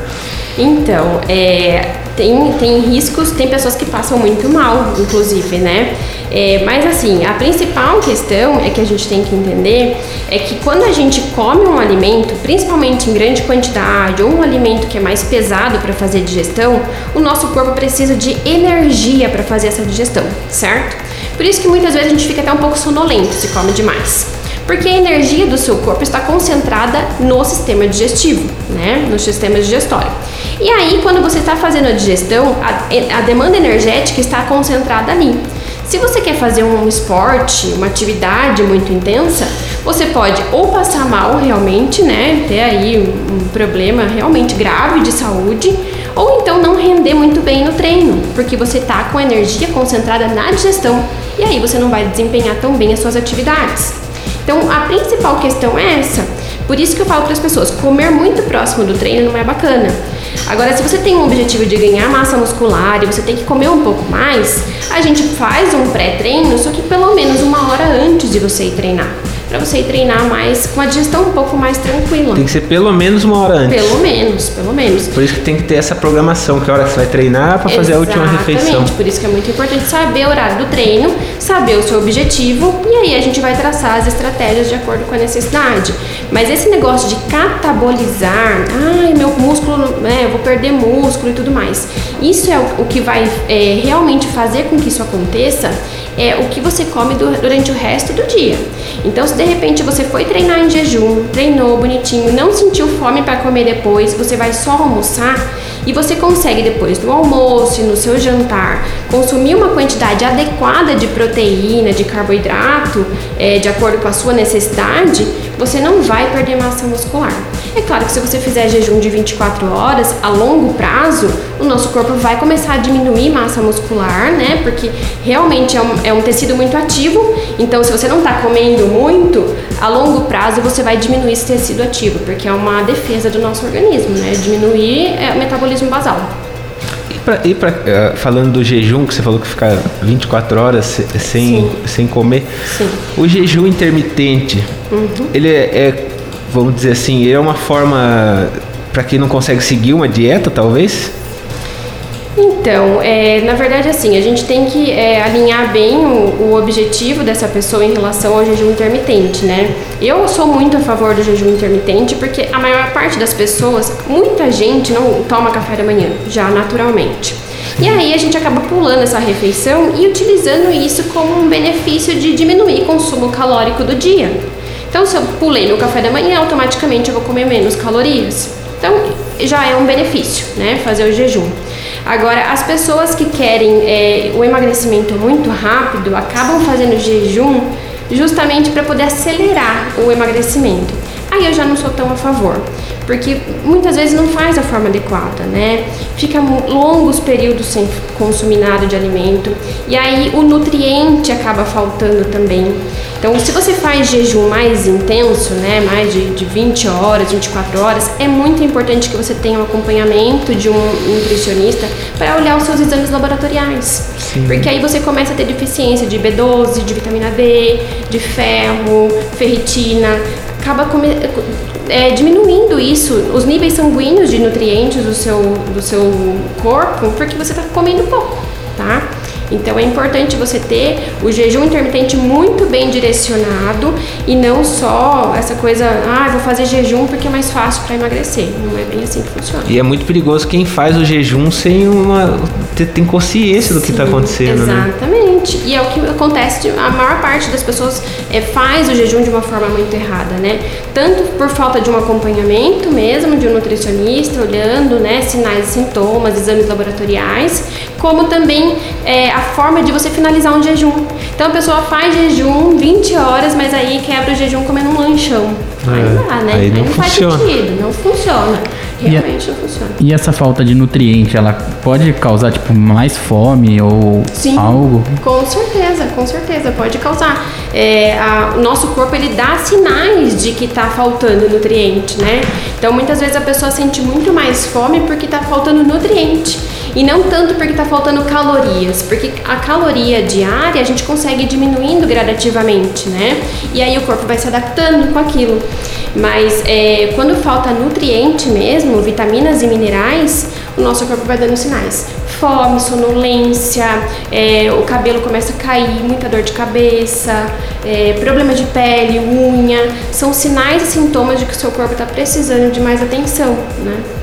Então, é, tem, tem riscos, tem pessoas que passam muito mal, inclusive, né? É, mas assim, a principal questão é que a gente tem que entender é que quando a gente come um alimento, principalmente em grande quantidade, ou um alimento que é mais pesado para fazer digestão, o nosso corpo precisa de energia para fazer essa digestão, certo? Por isso que muitas vezes a gente fica até um pouco sonolento se come demais. Porque a energia do seu corpo está concentrada no sistema digestivo, né? No sistema digestório. E aí, quando você está fazendo a digestão, a, a demanda energética está concentrada ali. Se você quer fazer um esporte, uma atividade muito intensa, você pode ou passar mal realmente, né, ter aí um problema realmente grave de saúde, ou então não render muito bem no treino, porque você está com a energia concentrada na digestão e aí você não vai desempenhar tão bem as suas atividades. Então, a principal questão é essa. Por isso que eu falo para as pessoas, comer muito próximo do treino não é bacana. Agora, se você tem um objetivo de ganhar massa muscular e você tem que comer um pouco mais, a gente faz um pré-treino, só que pelo menos uma hora antes de você ir treinar para você ir treinar mais com a digestão um pouco mais tranquila. Tem que ser pelo menos uma hora antes. Pelo menos, pelo menos. Por isso que tem que ter essa programação, que hora você vai treinar para fazer a última refeição. Por isso que é muito importante saber o horário do treino, saber o seu objetivo e aí a gente vai traçar as estratégias de acordo com a necessidade. Mas esse negócio de catabolizar, ai, meu músculo, né, eu vou perder músculo e tudo mais. Isso é o, o que vai é, realmente fazer com que isso aconteça é o que você come durante o resto do dia. Então, se de repente você foi treinar em jejum, treinou bonitinho, não sentiu fome para comer depois, você vai só almoçar e você consegue depois do almoço e no seu jantar consumir uma quantidade adequada de proteína, de carboidrato, é, de acordo com a sua necessidade, você não vai perder massa muscular. É claro que se você fizer jejum de 24 horas, a longo prazo, o nosso corpo vai começar a diminuir massa muscular, né? Porque realmente é um, é um tecido muito ativo. Então, se você não está comendo muito, a longo prazo você vai diminuir esse tecido ativo, porque é uma defesa do nosso organismo, né? Diminuir é, o metabolismo basal. E, pra, uh, falando do jejum, que você falou que fica 24 horas sem, sem comer, Sim. o jejum intermitente, uhum. ele é, é, vamos dizer assim, é uma forma para quem não consegue seguir uma dieta, talvez? Então, é, na verdade, assim, a gente tem que é, alinhar bem o, o, objetivo dessa pessoa em relação ao jejum intermitente, né? Eu sou muito a favor do jejum intermitente porque a maior parte das pessoas, muita gente não toma café da manhã, já naturalmente. E aí a gente acaba pulando essa refeição e utilizando isso como um benefício de diminuir o consumo calórico do dia. Então, se eu pulei no café da manhã, automaticamente eu vou comer menos calorias. Então, já é um benefício, né? Fazer o jejum. Agora, as pessoas que querem é, o emagrecimento muito rápido acabam fazendo jejum justamente para poder acelerar o emagrecimento. Aí eu já não sou tão a favor, porque muitas vezes não faz da forma adequada, né? Fica longos períodos sem consumir nada de alimento e aí o nutriente acaba faltando também. Então, se você faz jejum mais intenso, né, mais de, de 20 horas, 24 horas, é muito importante que você tenha um acompanhamento de um nutricionista para olhar os seus exames laboratoriais. Sim. Porque aí você começa a ter deficiência de B12, de vitamina D, de ferro, ferritina, acaba é, diminuindo isso, os níveis sanguíneos de nutrientes do seu, do seu corpo, porque você está comendo pouco, tá? Então é importante você ter o jejum intermitente muito bem direcionado e não só essa coisa, ah, vou fazer jejum porque é mais fácil para emagrecer. Não é bem assim que funciona. E é muito perigoso quem faz o jejum sem uma. ter- tem consciência do que está acontecendo, né? Exatamente. E é o que acontece, a maior parte das pessoas é, faz o jejum de uma forma muito errada, né? Tanto por falta de um acompanhamento mesmo, de um nutricionista, olhando, né, sinais e sintomas, exames laboratoriais, como também é, a forma de você finalizar um jejum. Então a pessoa faz jejum 20 horas, mas aí quebra o jejum comendo um lanchão. Aí É, não dá, né? aí não faz funciona. sentido, não funciona. E Realmente não funciona. E essa falta de nutriente, ela pode causar, tipo, mais fome ou Sim. algo? Com certeza, com certeza, pode causar. É, a- o nosso corpo ele dá sinais de que está faltando nutriente, né? Então muitas vezes a pessoa sente muito mais fome porque está faltando nutriente. E não tanto porque está faltando calorias, porque a caloria diária a gente consegue diminuindo gradativamente, né? E aí o corpo vai se adaptando com aquilo. Mas é, quando falta nutriente mesmo, vitaminas e minerais, o nosso corpo vai dando sinais. Fome, sonolência, é, o cabelo começa a cair, muita dor de cabeça, é, problema de pele, unha. São sinais e sintomas de que o seu corpo está precisando de mais atenção, né?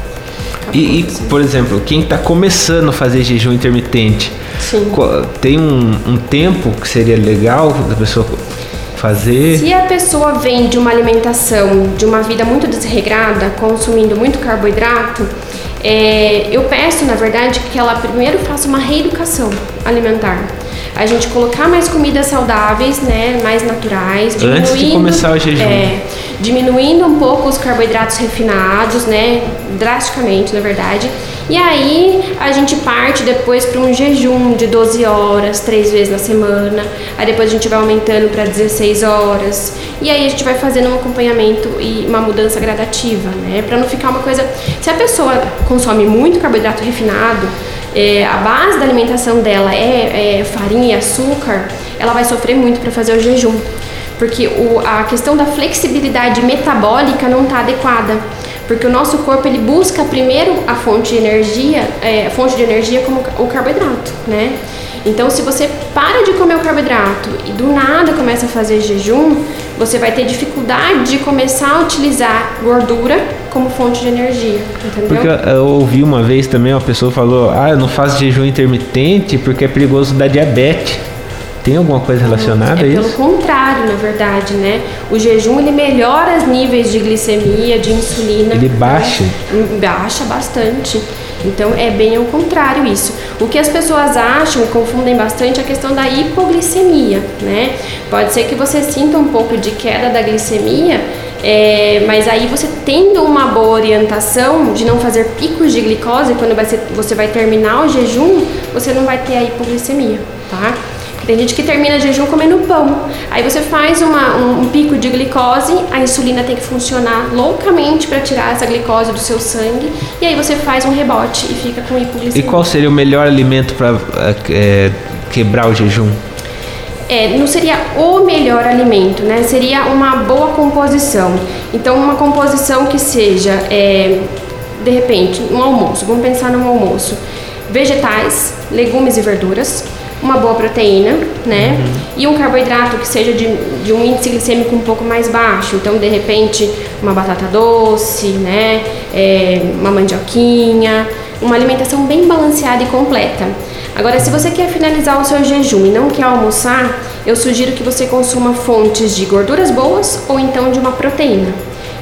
E, e, por exemplo, quem está começando a fazer jejum intermitente, Sim. tem um, um tempo que seria legal da pessoa fazer? Se a pessoa vem de uma alimentação, de uma vida muito desregrada, consumindo muito carboidrato, é, eu peço, na verdade, que ela primeiro faça uma reeducação alimentar. A gente colocar mais comidas saudáveis, né, mais naturais, Antes de diminuindo- começar o jejum. É, diminuindo um pouco os carboidratos refinados, né, drasticamente, na verdade. E aí a gente parte depois para um jejum de 12 horas, três vezes na semana. Aí depois a gente vai aumentando para 16 horas. E aí a gente vai fazendo um acompanhamento e uma mudança gradativa, né, para não ficar uma coisa. Se a pessoa consome muito carboidrato refinado, é, a base da alimentação dela é, é farinha e açúcar, ela vai sofrer muito para fazer o jejum porque o, a questão da flexibilidade metabólica não está adequada. Porque o nosso corpo ele busca primeiro a fonte de energia, é, fonte de energia como o carboidrato, né? Então, se você para de comer o carboidrato e do nada começa a fazer jejum, você vai ter dificuldade de começar a utilizar gordura como fonte de energia, entendeu? Porque eu, ouvi uma vez também, uma pessoa falou, ah, eu não faço jejum intermitente porque é perigoso dar diabetes. Tem alguma coisa relacionada é a pelo isso? contrário, na verdade, né? O jejum ele melhora os níveis de glicemia, de insulina. Ele baixa? Hum, Baixa bastante. Então é bem ao contrário isso. O que as pessoas acham e confundem bastante é a questão da hipoglicemia, né? Pode ser que você sinta um pouco de queda da glicemia, é, mas aí você tendo uma boa orientação de não fazer picos de glicose quando vai ser- você vai terminar o jejum, você não vai ter a hipoglicemia, tá? Tem gente que termina jejum comendo pão. Aí você faz uma- um, um pico de glicose, a insulina tem que funcionar loucamente para tirar essa glicose do seu sangue, e aí você faz um rebote e fica com E hipoglicemia. qual seria o melhor alimento para quebrar o jejum? É, não seria o melhor alimento, né? Seria uma boa composição. Então, uma composição que seja, é, de repente, um almoço. Vamos pensar num almoço: vegetais, legumes e verduras, uma boa proteína, né? E um carboidrato que seja de, de um índice glicêmico um pouco mais baixo. Então, de repente, uma batata doce, né? É, uma mandioquinha, uma alimentação bem balanceada e completa. Agora, se você quer finalizar o seu jejum e não quer almoçar, eu sugiro que você consuma fontes de gorduras boas ou então de uma proteína.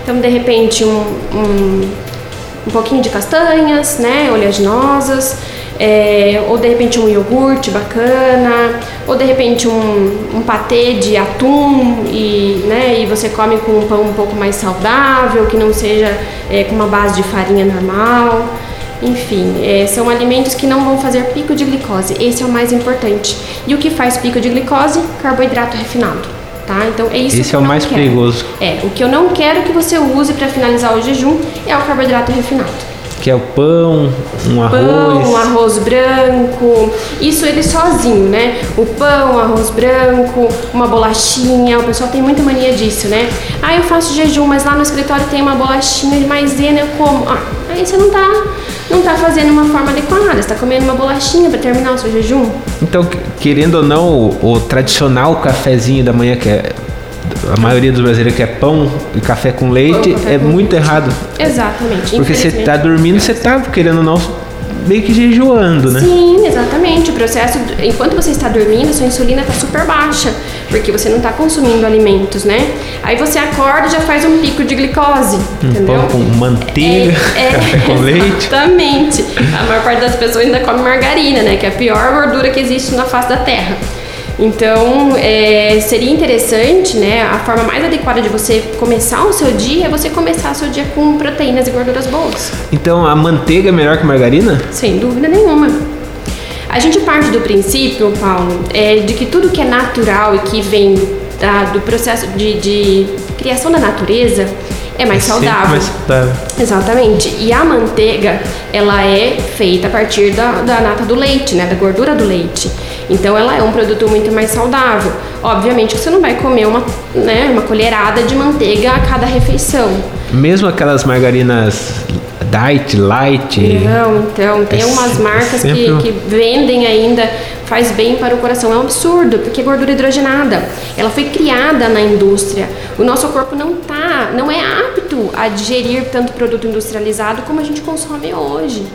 Então, de repente, um, um, um pouquinho de castanhas, né, oleaginosas, é, ou de repente um iogurte bacana, ou de repente um, um patê de atum e, né, e você come com um pão um pouco mais saudável, que não seja é, com uma base de farinha normal. Enfim, é, são alimentos que não vão fazer pico de glicose. Esse é o mais importante. E o que faz pico de glicose? Carboidrato refinado. Tá? Então é isso Esse que é o mais quero. perigoso. É, o que eu não quero que você use para finalizar o jejum é o carboidrato refinado. Que é o pão, um arroz. Pão, arroz branco, isso ele sozinho, né? O pão, arroz branco, uma bolachinha, o pessoal tem muita mania disso, né? Ah, eu faço jejum, mas lá no escritório tem uma bolachinha de maisena, eu como. Ah, aí você não tá, não tá fazendo uma forma adequada, você tá comendo uma bolachinha para terminar o seu jejum. Então, que- querendo ou não, o, o tradicional cafezinho da manhã, que é a maioria dos brasileiros que é pão e café com leite, café é com muito leite. errado. Exatamente. Porque você infelizmente. tá dormindo, você tá, querendo não, meio que jejuando, né? Sim, exatamente. O processo, enquanto você está dormindo, sua insulina está super baixa, porque você não está consumindo alimentos, né? Aí você acorda e já faz um pico de glicose, entendeu? Pão com manteiga, É, é, café com leite. Exatamente. A maior parte das pessoas ainda come margarina, né? Que é a pior gordura que existe na face da terra. Então, é, seria interessante, né? A forma mais adequada de você começar o seu dia é você começar o seu dia com proteínas e gorduras boas. Então, a manteiga é melhor que margarina? Sem dúvida nenhuma. A gente parte do princípio, Paulo, é, de que tudo que é natural e que vem da- do processo de, de criação da natureza é mais Sempre saudável. mais saudável. Exatamente. E a manteiga, ela é feita a partir da, da nata do leite, né? Da gordura do leite. Então ela é um produto muito mais saudável. Obviamente que você não vai comer uma, né, uma colherada de manteiga a cada refeição. Mesmo aquelas margarinas diet, light. Não, então, tem É umas se- marcas que, um- que vendem ainda, faz bem para o coração. É um absurdo, porque é gordura hidrogenada. Ela foi criada na indústria. O nosso corpo não tá, não é apto a digerir tanto produto industrializado como a gente consome hoje.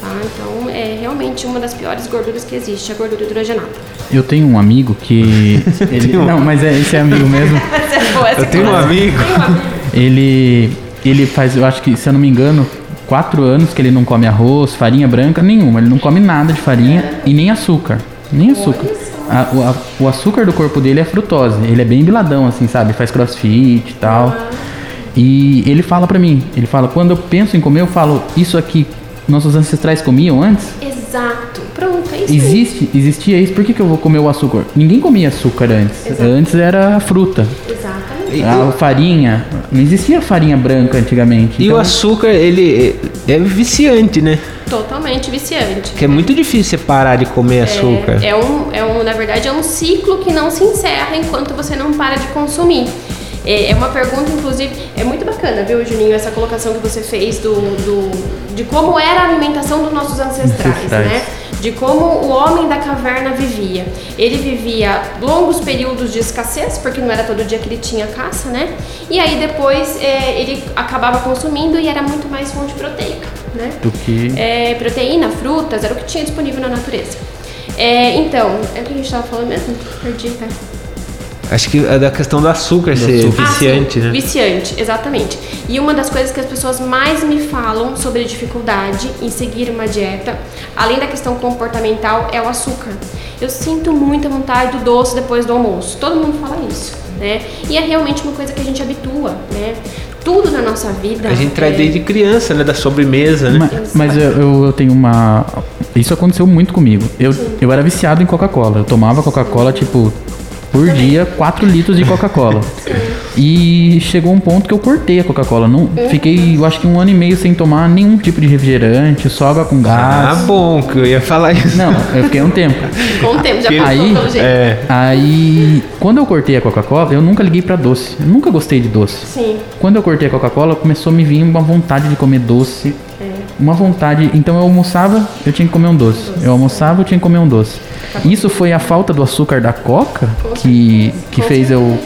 Tá? Então, é realmente uma das piores gorduras que existe, a gordura hidrogenada. Eu tenho um amigo que. ele- não, mas é, esse é amigo mesmo. Essa é boa, essa Eu é tenho um amigo. Um. Ele, ele faz, eu acho que, se eu não me engano, quatro anos que ele não come arroz, farinha branca, nenhuma. Ele não come nada de farinha e nem açúcar. Nem açúcar. A- o, a- o açúcar do corpo dele é frutose. Ele é bem biladão, assim, sabe? Faz crossfit e tal. E ele fala pra mim, ele fala, quando eu penso em comer, eu falo, isso aqui nossos ancestrais comiam antes? Exato. Pronto, é isso aí. Existe, existia isso, por que, que eu vou comer o açúcar? Ninguém comia açúcar antes. Exato. Antes era a fruta. Exatamente. A farinha. Não existia farinha branca antigamente. E então- o açúcar, ele é é viciante, né? Totalmente viciante. Que é muito difícil você parar de comer açúcar. É, é um, é um, na verdade, é um ciclo que não se encerra enquanto você não para de consumir. É, é uma pergunta, inclusive, é muito bacana, viu, Juninho, essa colocação que você fez do, do- de como era a alimentação dos nossos ancestrais, Ancestrais. né? De como o homem da caverna vivia. Ele vivia longos períodos de escassez, porque não era todo dia que ele tinha caça, né? E aí depois é, ele acabava consumindo e era muito mais fonte proteica, né? Do que. É, proteína, frutas, era o que tinha disponível na natureza. É, então, é o que a gente estava falando mesmo? Perdi, tá? Acho que é da questão do açúcar ser açúcar. viciante, Ah, né? Viciante, exatamente. E uma das coisas que as pessoas mais me falam sobre dificuldade em seguir uma dieta, além da questão comportamental, é o açúcar. Eu sinto muita vontade do doce depois do almoço. Todo mundo fala isso, né? E é realmente uma coisa que a gente habitua, né? Tudo na nossa vida. A gente traz é, desde criança, né? Da sobremesa, né? Ma- Mas, eu, eu, eu tenho uma. Isso aconteceu muito comigo. Eu, eu era viciado em Coca-Cola. Eu tomava Coca-Cola, tipo, por dia, 4 litros de Coca-Cola. E chegou um ponto que eu cortei a Coca-Cola. Não, Fiquei, eu acho que um ano e meio sem tomar nenhum tipo de refrigerante, só água com Ah, gás. bom, que eu ia falar isso. Não, eu fiquei um tempo. Com o tempo, já passou Aí, jeito. É. Aí, quando eu cortei a Coca-Cola, eu nunca liguei pra doce. Eu nunca gostei de doce. Sim. Quando eu cortei a Coca-Cola, começou a me vir uma vontade de comer doce. Uma vontade. Então eu almoçava, eu tinha que comer um doce. Eu almoçava, eu tinha que comer um doce. Isso foi a falta do açúcar da Coca que, que Com fez eu.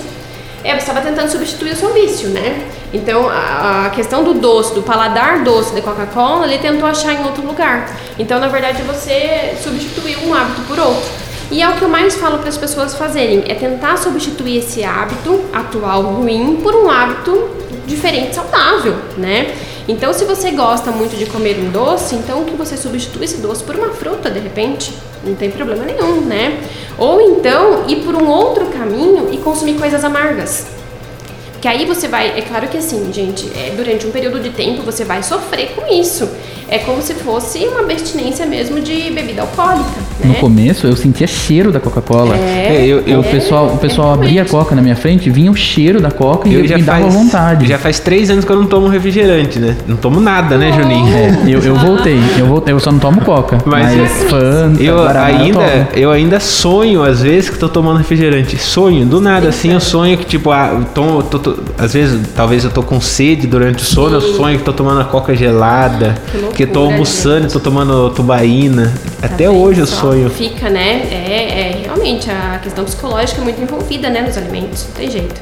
É, você estava tentando substituir o seu vício, né? Então, a, a questão do doce, do paladar doce da Coca-Cola, ele tentou achar em outro lugar. Então, na verdade, você substituiu um hábito por outro. E é o que eu mais falo para as pessoas fazerem, é tentar substituir esse hábito atual ruim por um hábito diferente, saudável, né? Então, se você gosta muito de comer um doce, então que você substitua esse doce por uma fruta, de repente. Não tem problema nenhum, né? Ou então ir por um outro caminho e consumir coisas amargas. Que aí você vai, é claro que assim, gente, é, durante um período de tempo você vai sofrer com isso. É como se fosse uma abstinência mesmo de bebida alcoólica, No né? começo eu sentia cheiro da Coca-Cola. É, eu- eu- o pessoal, o pessoal é abria a. Coca na minha frente, vinha o cheiro da Coca e Eu eu já me dava faz, vontade. já faz três anos que eu não tomo refrigerante, né? Não tomo nada, né, Juninho? É, eu, eu voltei, eu voltei, eu só não tomo Coca. Mas Mas, eu- Fanta, Eu Guaraná, eu ainda, tomo. eu ainda sonho, às vezes, que tô tomando refrigerante. Sonho, do nada, assim, eu sonho que, tipo, ah, eu tomo, tô- tô- às vezes, talvez eu tô com sede durante o sono, eu sonho que tô tomando a coca gelada. Que. Que Porque tô almoçando e gente. tô tomando tubaína. Tá Até vendo hoje eu sonho. Fica, né? É, é realmente a questão psicológica é muito envolvida, né, nos alimentos, não tem jeito.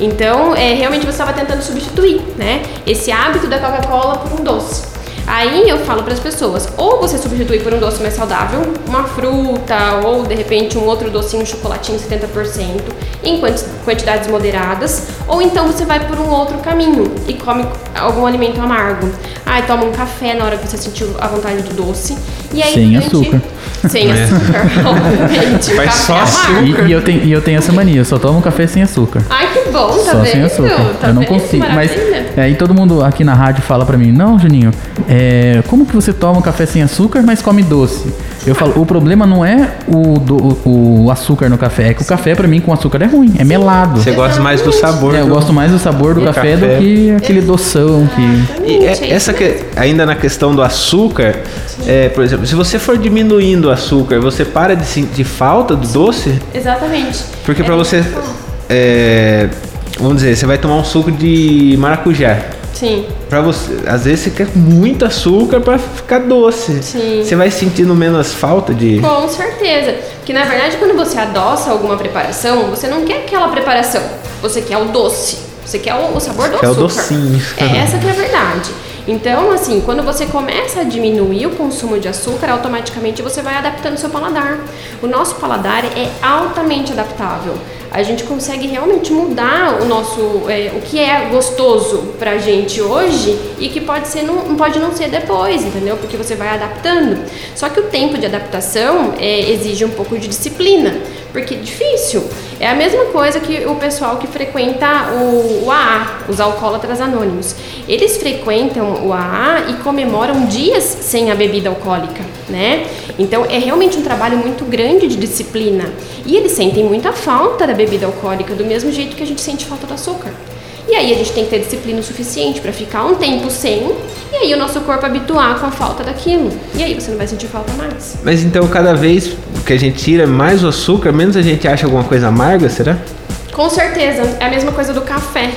Então, é, realmente você estava tentando substituir, né, esse hábito da Coca-Cola por um doce. Aí eu falo para as pessoas, ou você substitui por um doce mais saudável, uma fruta ou de repente um outro docinho, um chocolatinho 70% em quanti- quantidades moderadas, ou então você vai por um outro caminho e come algum alimento amargo. Aí toma um café na hora que você sentiu a vontade do doce. E aí, Sem durante- açúcar. Sem açúcar, obviamente. Faz só é amargo. E, e eu tenho, e eu tenho essa mania, eu só tomo café sem açúcar. Ai, que bom, tá Só vendo? sem açúcar. Tá eu não vendo? consigo. Mas Maravilha. é, aí todo mundo aqui na rádio fala pra mim, não, Juninho, é, como que você toma um café sem açúcar, mas come doce? Eu falo, o problema não é o, do- o açúcar no café, é que o café pra mim com açúcar é ruim, é melado. Você gosta mais do sabor. É, eu do- gosto mais do sabor do do café, café. do que aquele doção que. E é- essa que, ainda na questão do açúcar, é, por exemplo, se você for diminuindo o açúcar, você para de sentir falta do doce? Exatamente. Porque É pra você, é, vamos dizer, você vai tomar um suco de maracujá. Sim. Pra você, às vezes você quer muito açúcar pra ficar doce. Sim. Você vai sentindo menos falta de. Com certeza. Porque na verdade, quando você adoça alguma preparação, você não quer aquela preparação. Você quer o doce. Você quer o, o sabor do o açúcar. docinho. É essa que é a verdade. Então, assim, quando você começa a diminuir o consumo de açúcar, automaticamente você vai adaptando seu paladar. O nosso paladar é altamente adaptável. A gente consegue realmente mudar o nosso, é, o que é gostoso pra gente hoje e que pode ser não, pode não ser depois, entendeu? Porque você vai adaptando. Só que o tempo de adaptação é, exige um pouco de disciplina, porque é difícil. É a mesma coisa que o pessoal que frequenta o, o AA, os alcoólatras anônimos. Eles frequentam o AA e comemoram dias sem a bebida alcoólica, né? Então é realmente um trabalho muito grande de disciplina. E eles sentem muita falta da bebida alcoólica, do mesmo jeito que a gente sente falta do açúcar. E aí a gente tem que ter disciplina o suficiente para ficar um tempo sem, e aí o nosso corpo habituar com a falta daquilo. E aí você não vai sentir falta mais. Mas então cada vez que a gente tira mais o açúcar, menos a gente acha alguma coisa amarga, será? Com certeza, é a mesma coisa do café.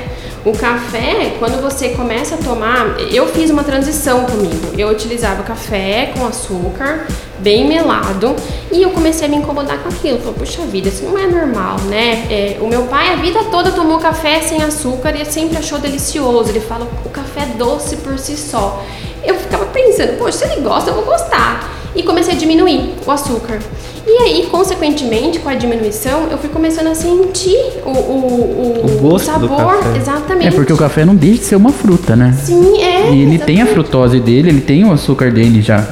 O café, quando você começa a tomar, eu fiz uma transição comigo. Eu utilizava café com açúcar, bem melado, e eu comecei a me incomodar com aquilo. Falei, puxa vida, isso não é normal, né? É, o meu pai a vida toda tomou café sem açúcar e sempre achou delicioso. Ele fala, o café é doce por si só. Eu ficava pensando, poxa, se ele gosta, eu vou gostar. E comecei a diminuir o açúcar. E aí, consequentemente, com a diminuição, eu fui começando a sentir o, o, o, O gosto do sabor. café. Exatamente. É porque o café não deixa de ser uma fruta, né? Sim, é. E ele tem a exatamente. frutose dele, ele tem o açúcar dele já.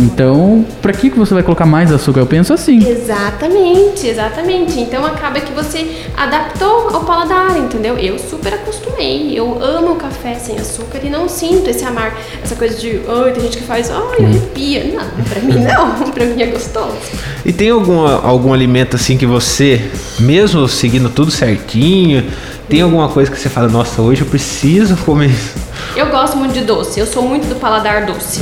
Então, pra que que você vai colocar mais açúcar? Eu penso assim. Exatamente, exatamente. Então acaba que você adaptou ao paladar, entendeu? Eu super acostumei. Eu amo o café sem açúcar e não sinto esse amar, essa coisa de, ai, tem gente que faz, ai, arrepia. Não, pra mim não, pra mim é gostoso. E tem alguma, algum alimento assim que você, mesmo seguindo tudo certinho, tem alguma coisa que você fala, nossa, hoje eu preciso comer isso? Eu gosto muito de doce, eu sou muito do paladar doce.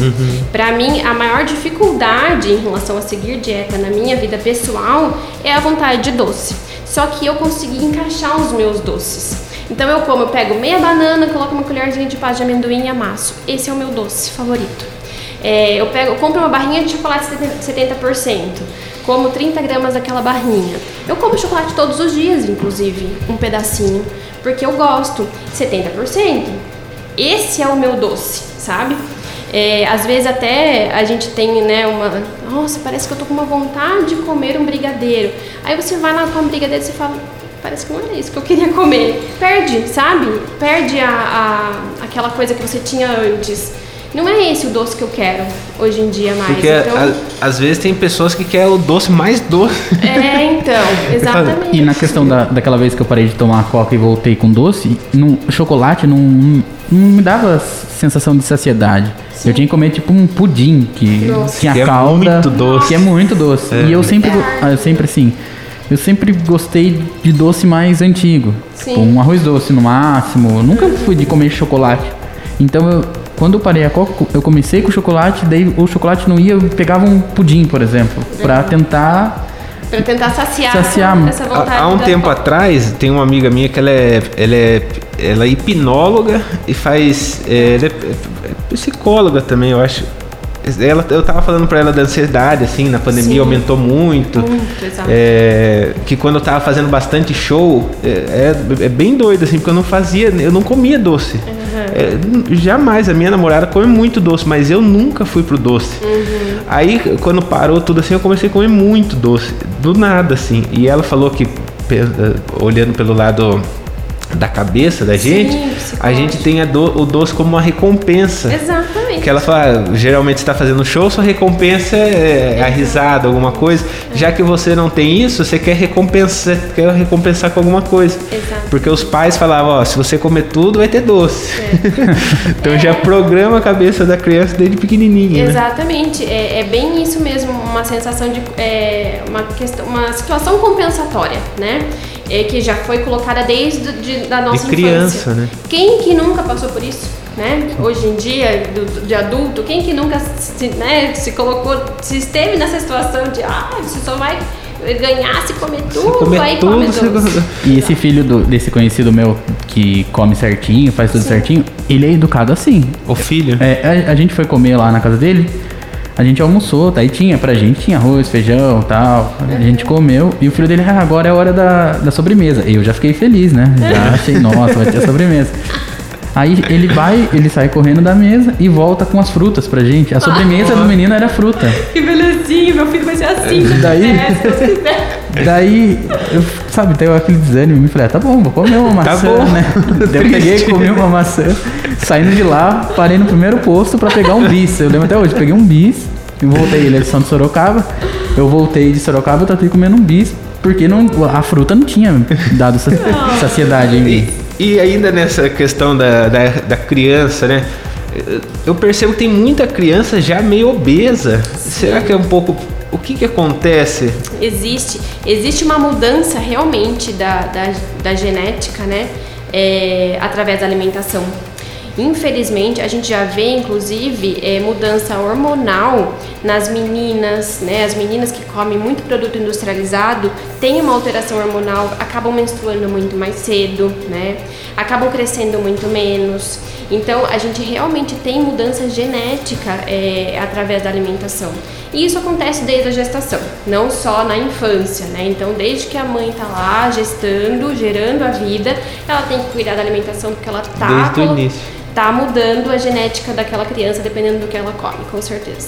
Pra mim, a maior dificuldade em relação a seguir dieta na minha vida pessoal é a vontade de doce. Só que eu consegui encaixar os meus doces. Então eu como, eu pego meia banana, coloco uma colherzinha de pasta de amendoim e amasso. Esse é o meu doce favorito. É, eu pego, eu compro uma barrinha de chocolate 70%, como 30 gramas daquela barrinha. Eu como chocolate todos os dias, inclusive, um pedacinho, porque eu gosto. 70%. Esse é o meu doce, sabe? É, às vezes até a gente tem, né, uma. Nossa, parece que eu tô com uma vontade de comer um brigadeiro. Aí você vai lá com um brigadeiro e você fala. Parece que não era isso que eu queria comer. Perde, sabe? Perde a, a- aquela coisa que você tinha antes. Não é esse o doce que eu quero hoje em dia mais. Porque então, a- às vezes tem pessoas que querem o doce mais doce. É, então, exatamente. E na questão da, daquela vez que eu parei de tomar coca e voltei com doce, não, chocolate não, não me dava sensação de saciedade. Eu tinha que comer tipo um pudim que Nossa. tinha Que é calda, muito doce. que é muito doce. E eu sempre, É. eu sempre assim, eu sempre gostei de doce mais antigo, Sim. tipo um arroz doce no máximo. Eu nunca fui de comer chocolate. Então eu, quando eu parei a coca, eu comecei com chocolate, daí o chocolate não ia, eu pegava um pudim, por exemplo, pra tentar Pra tentar saciar, Saciar. essa vontade. Há, há um tempo coca. atrás, tem uma amiga minha que ela é, ela é, ela é hipnóloga e faz. é, ela é, é psicóloga também, eu acho. Ela, eu tava falando pra ela da ansiedade, assim, na pandemia Sim. aumentou muito. Muito, exato. É, que quando eu tava fazendo bastante show, é, é- é bem doido, assim, porque eu não fazia, eu não comia doce. É, n- jamais, a minha namorada come muito doce, mas eu nunca fui pro doce. Aí, quando parou tudo assim, eu comecei a comer muito doce, do nada, assim. E ela falou que, eh, olhando pelo lado da cabeça da gente, a psicológico. gente tem a do- o doce como uma recompensa. Exatamente. Que ela fala, geralmente você tá fazendo show, sua recompensa é a risada, alguma coisa. Já que você não tem isso, você quer recompensar, quer recompensar com alguma coisa. Exato. Porque os pais falavam, ó, se você comer tudo, vai ter doce. então já programa a cabeça da criança desde pequenininha, né? Exatamente, é, é bem isso mesmo, uma sensação de é, uma questão, uma situação compensatória, né? É, que já foi colocada desde de, da nossa criança, infância. né? Quem que nunca passou por isso, né? Hoje em dia, do- de adulto, quem que nunca se, né, se colocou, se esteve nessa situação de, ah, você só vai ganhar se comer tudo, comer aí tudo, come. E esse filho do- desse conhecido meu que come certinho, faz tudo certinho, ele é educado assim. O filho. É, a, a gente foi comer lá na casa dele, a gente almoçou, tá? E tinha pra gente, tinha arroz, feijão tal. A gente comeu. E o filho dele, ah, agora é a hora da, da sobremesa. Eu já fiquei feliz, né? Já achei, nossa, vai ter sobremesa. Aí ele vai, ele sai correndo da mesa e volta com as frutas pra gente. A sobremesa do menino era fruta. Que belezinho, meu filho vai ser assim. Daí- se. Daí, eu, sabe, deu aquele desânimo. Me falei, ah, tá bom, vou comer uma Tá maçã, bom. né? Daí eu peguei, comi uma maçã. Saindo de lá, parei no primeiro posto pra pegar um bis. Eu lembro até hoje, peguei um bis e voltei. Ele é de São de Sorocaba. Eu voltei de Sorocaba e tratei comendo um bis. Porque não, a fruta não tinha dado sa- saciedade em mim. E, ainda nessa questão da, da, da criança, né? Eu percebo que tem muita criança já meio obesa. Será que é um pouco. O que que acontece? Existe, existe uma mudança realmente da, da, da genética, né? É, através da alimentação. Infelizmente, a gente já vê, inclusive, é, mudança hormonal nas meninas, né? As meninas que comem muito produto industrializado têm uma alteração hormonal, acabam menstruando muito mais cedo, né? Acabam crescendo muito menos. Então, a gente realmente tem mudança genética é, através da alimentação. E isso acontece desde a gestação, não só na infância, né? Então, desde que a mãe tá lá gestando, gerando a vida, ela tem que cuidar da alimentação porque ela tá, Desde o início. Tá mudando a genética daquela criança dependendo do que ela come, com certeza.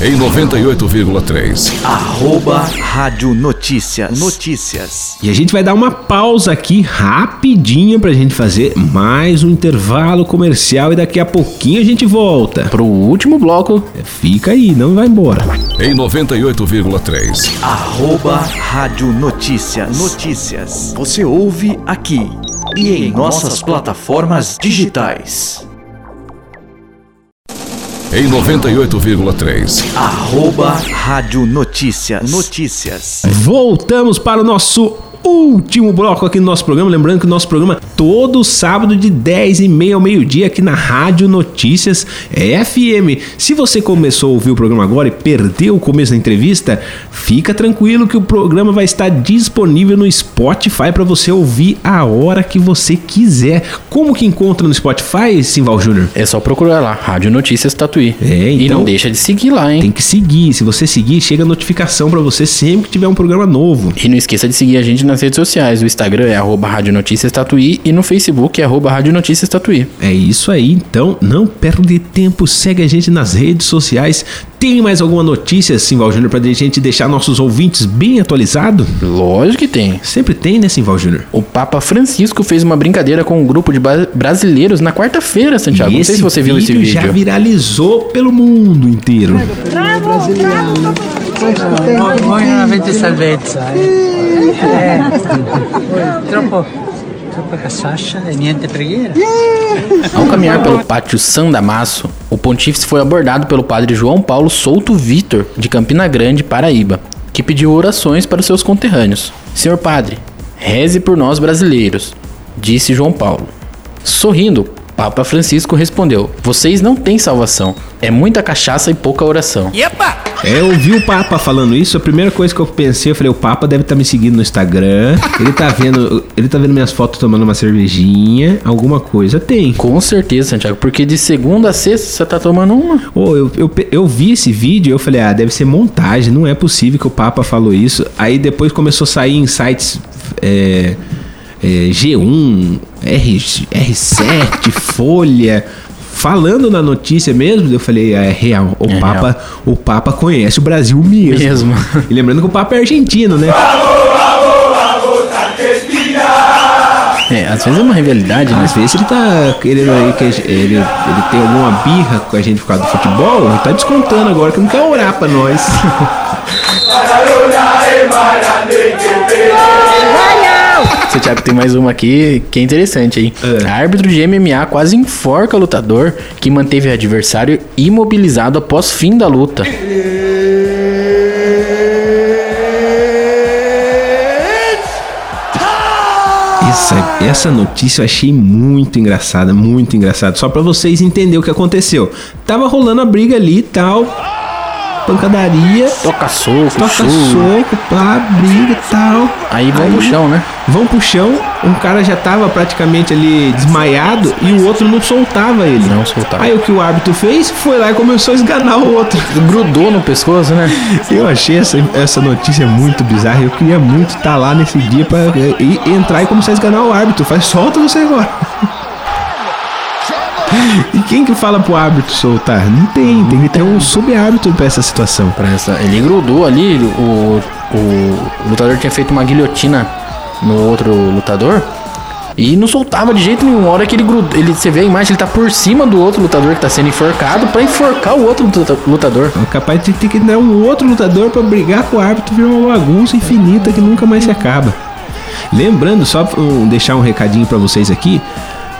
Em 98,3. Arroba Rádio Notícias. Notícias. E a gente vai dar uma pausa aqui rapidinho pra gente fazer mais um intervalo comercial e daqui a pouquinho a gente volta. Pro último bloco, Fica aí, não vai embora. Em 98,3. Arroba Rádio Notícias. Notícias. Você ouve aqui e em nossas plataformas digitais. Em 98,3. Arroba Rádio Notícias. Notícias. Voltamos para o nosso último bloco aqui no nosso programa. Lembrando que o nosso programa todo sábado de 10 e meia ao meio-dia aqui na Rádio Notícias FM. Se você começou a ouvir o programa agora e perdeu o começo da entrevista, fica tranquilo que o programa vai estar disponível no Spotify para você ouvir a hora que você quiser. Como que encontra no Spotify, Simval Júnior? é só procurar lá, Rádio Notícias Tatuí. É, E então- não deixa de seguir lá, hein? Tem que seguir. Se você seguir, chega a notificação para você sempre que tiver um programa novo. E não esqueça de seguir a gente nas redes sociais. O Instagram é arroba Rádio Notícias Tatuí e no Facebook é arroba Rádio Notícias Tatuí. É isso aí, então não perde tempo, segue a gente nas redes sociais. Tem mais alguma notícia, Simval Júnior, pra gente deixar nossos ouvintes bem atualizados? Lógico que tem. Sempre tem, né, Simval Júnior? O Papa Francisco fez uma brincadeira com um grupo de brasileiros na quarta-feira, Santiago. E Não sei se você viu esse vídeo. já viralizou pelo mundo inteiro. Voi avete salvezza, eh? Eh, troppo, e niente. Ao caminhar pelo pátio San Damaso, o pontífice foi abordado pelo padre João Paulo Souto Vitor, de Campina Grande, Paraíba, que pediu orações para os seus conterrâneos. Senhor padre, reze por nós brasileiros, disse João Paulo. Sorrindo, Papa Francisco respondeu: Vocês não têm salvação. É muita cachaça e pouca oração. É, eu vi o Papa falando isso, a primeira coisa que eu pensei, eu falei, o Papa deve estar me seguindo no Instagram. Ele tá vendo, ele tá vendo minhas fotos tomando uma cervejinha, alguma coisa tem. Com certeza, Santiago, porque de segunda a sexta você tá tomando uma. Ô, eu, eu, eu vi esse vídeo e eu falei, ah, deve ser montagem, não é possível que o Papa falou isso. Aí depois começou a sair em sites é, é, G1, R, R7, Folha, falando na notícia mesmo. Eu falei, ah, é real, o, É Papa, o Papa conhece o Brasil mesmo. Mesmo. E lembrando que o Papa é argentino, né? É, às vezes é uma rivalidade, né? Às vezes ele tá querendo aí que ele, ele tem alguma birra com a gente por causa do futebol, ele tá descontando agora que não quer orar pra nós. Santiago tem mais uma aqui que é interessante, hein? É. Árbitro de MMA quase enforca lutador que manteve adversário imobilizado após fim da luta. Essa, essa notícia eu achei muito engraçada, muito engraçada. Só pra vocês entenderem o que aconteceu. Tava rolando a briga ali e tal. Pancadaria. Toca soco, Toca chute. soco, pá, briga e tal. Aí vão pro chão, né? Vão pro chão, um cara já tava praticamente ali desmaiado e o outro não soltava ele. Não soltava. Aí o que o árbitro fez foi lá e começou a esganar o outro. Grudou no pescoço, né? Eu achei essa, essa notícia muito bizarra. Eu queria muito estar lá nesse dia pra ir- entrar e começar a esganar o árbitro. Faz, solta você agora. E quem que fala pro árbitro soltar? Não tem, tem que ter um sub-árbitro pra essa situação. Pra essa- Ele grudou ali, o, o lutador tinha feito uma guilhotina no outro lutador e não soltava de jeito nenhum. A hora que ele grudou, ele, você vê a imagem, ele tá por cima do outro lutador que tá sendo enforcado pra enforcar o outro luta- lutador. É capaz de ter que dar um outro lutador pra brigar com o árbitro virar uma bagunça infinita que nunca mais se acaba. Lembrando, só pra, um, deixar um recadinho pra vocês aqui.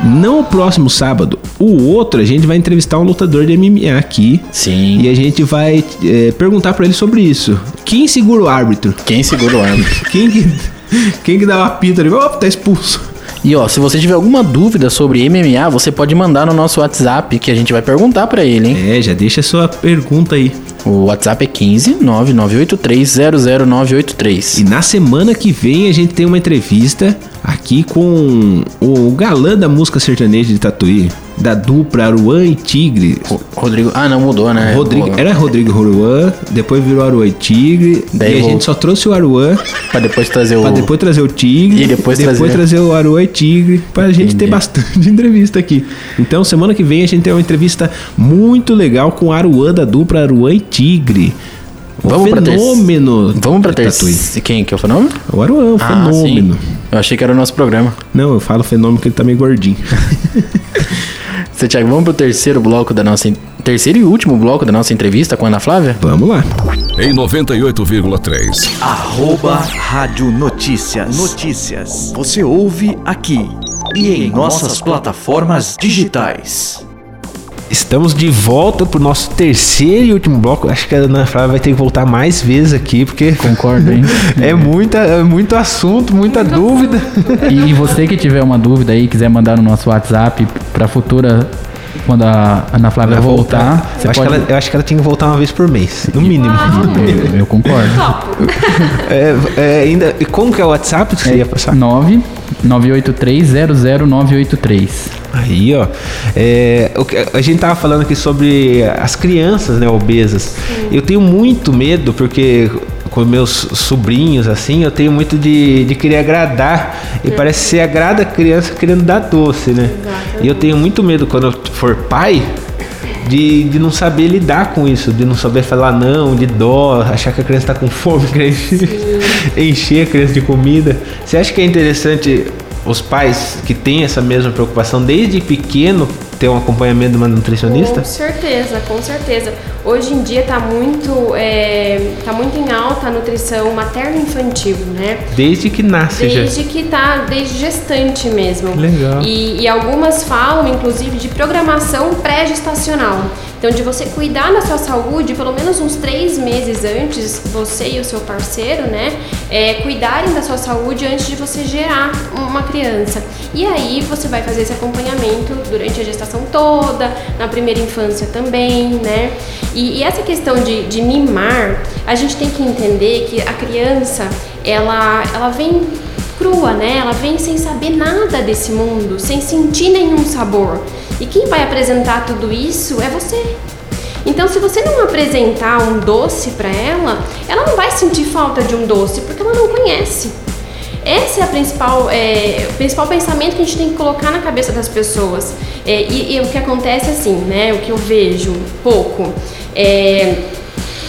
Não o próximo sábado, o outro a gente vai entrevistar um lutador de MMA aqui. Sim. E a gente vai é, perguntar pra ele sobre isso. Quem segura o árbitro? Quem segura o árbitro? Quem que, quem que dá uma pita ali? Opa, tá expulso. E ó, se você tiver alguma dúvida sobre MMA, você pode mandar no nosso WhatsApp que a gente vai perguntar pra ele, hein? É, já deixa sua pergunta aí. O WhatsApp é 15 998300983. 983. E na semana que vem a gente tem uma entrevista aqui com o galã da música sertaneja de Tatuí, da dupla Aruan e Tigre. Rodrigo. Ah, não mudou, né? Rodrigo, era Rodrigo Aruan, depois virou Aruan e Tigre. Daí e a vou- gente só trouxe o Aruan Pra depois trazer o. pra depois trazer o Tigre. E depois trazer- trazer o Aruan e Tigre. Pra gente ter Entendi. bastante entrevista aqui. Então, semana que vem a gente tem uma entrevista muito legal com o Aruan da dupla Aruan e Tigre. O Vamos pra terce- fenômeno. Vamos pra de Tatuí. terceira. Quem que é o fenômeno? O Aruan, o Ah, fenômeno. sim. Eu achei que era o nosso programa. Não, eu falo fenômeno que ele tá meio gordinho. Santiago, vamos pro terceiro bloco da nossa. Terceiro e último bloco da nossa entrevista com a Ana Flávia? Vamos lá. Em 98,3. Arroba Rádio Notícias. Notícias. Você ouve aqui e em nossas plataformas digitais. Estamos de volta pro nosso terceiro e último bloco. Acho que a Ana Flávia vai ter que voltar mais vezes aqui, porque Concordo, hein? é, muita, é muito assunto, muita dúvida. E, e você que tiver uma dúvida aí, quiser mandar no nosso WhatsApp pra futura, quando a Ana Flávia Vai voltar, você eu, acho pode... que ela, eu acho que ela tinha que voltar uma vez por mês, no mínimo. Eu, eu concordo. É, é, ainda, e como que é o WhatsApp que você ia passar? 9 983 Aí, ó. É, a gente tava falando aqui sobre as crianças, né, obesas. Eu tenho muito medo, porque com meus sobrinhos, assim, eu tenho muito de, de querer agradar. E parece que você agrada a criança querendo dar doce, né? E eu tenho muito medo quando eu for pai. De, de não saber lidar com isso, de não saber falar não, de dó, achar que a criança tá com fome, encher a criança de comida. Você acha que é interessante os pais que têm essa mesma preocupação desde pequeno ter um acompanhamento de uma nutricionista? Com certeza, com certeza. Hoje em dia está muito, é, tá muito em alta a nutrição materno-infantil, né? Desde que nasce já. Desde que tá, desde gestante mesmo. Legal. E, e algumas falam, inclusive, de programação pré-gestacional. Então, de você cuidar da sua saúde pelo menos uns três meses antes, você e o seu parceiro, né? É, cuidarem da sua saúde antes de você gerar uma criança. E aí você vai fazer esse acompanhamento durante a gestação toda, na primeira infância também, né? E, e essa questão de, de mimar, a gente tem que entender que a criança, ela, ela vem crua, né? Ela vem sem saber nada desse mundo, sem sentir nenhum sabor. E quem vai apresentar tudo isso é você. Então, se você não apresentar um doce para ela, ela não vai sentir falta de um doce porque ela não conhece. Esse é principal, é, o principal pensamento que a gente tem que colocar na cabeça das pessoas. É, e, e, o que acontece assim, né? O que eu vejo pouco. É,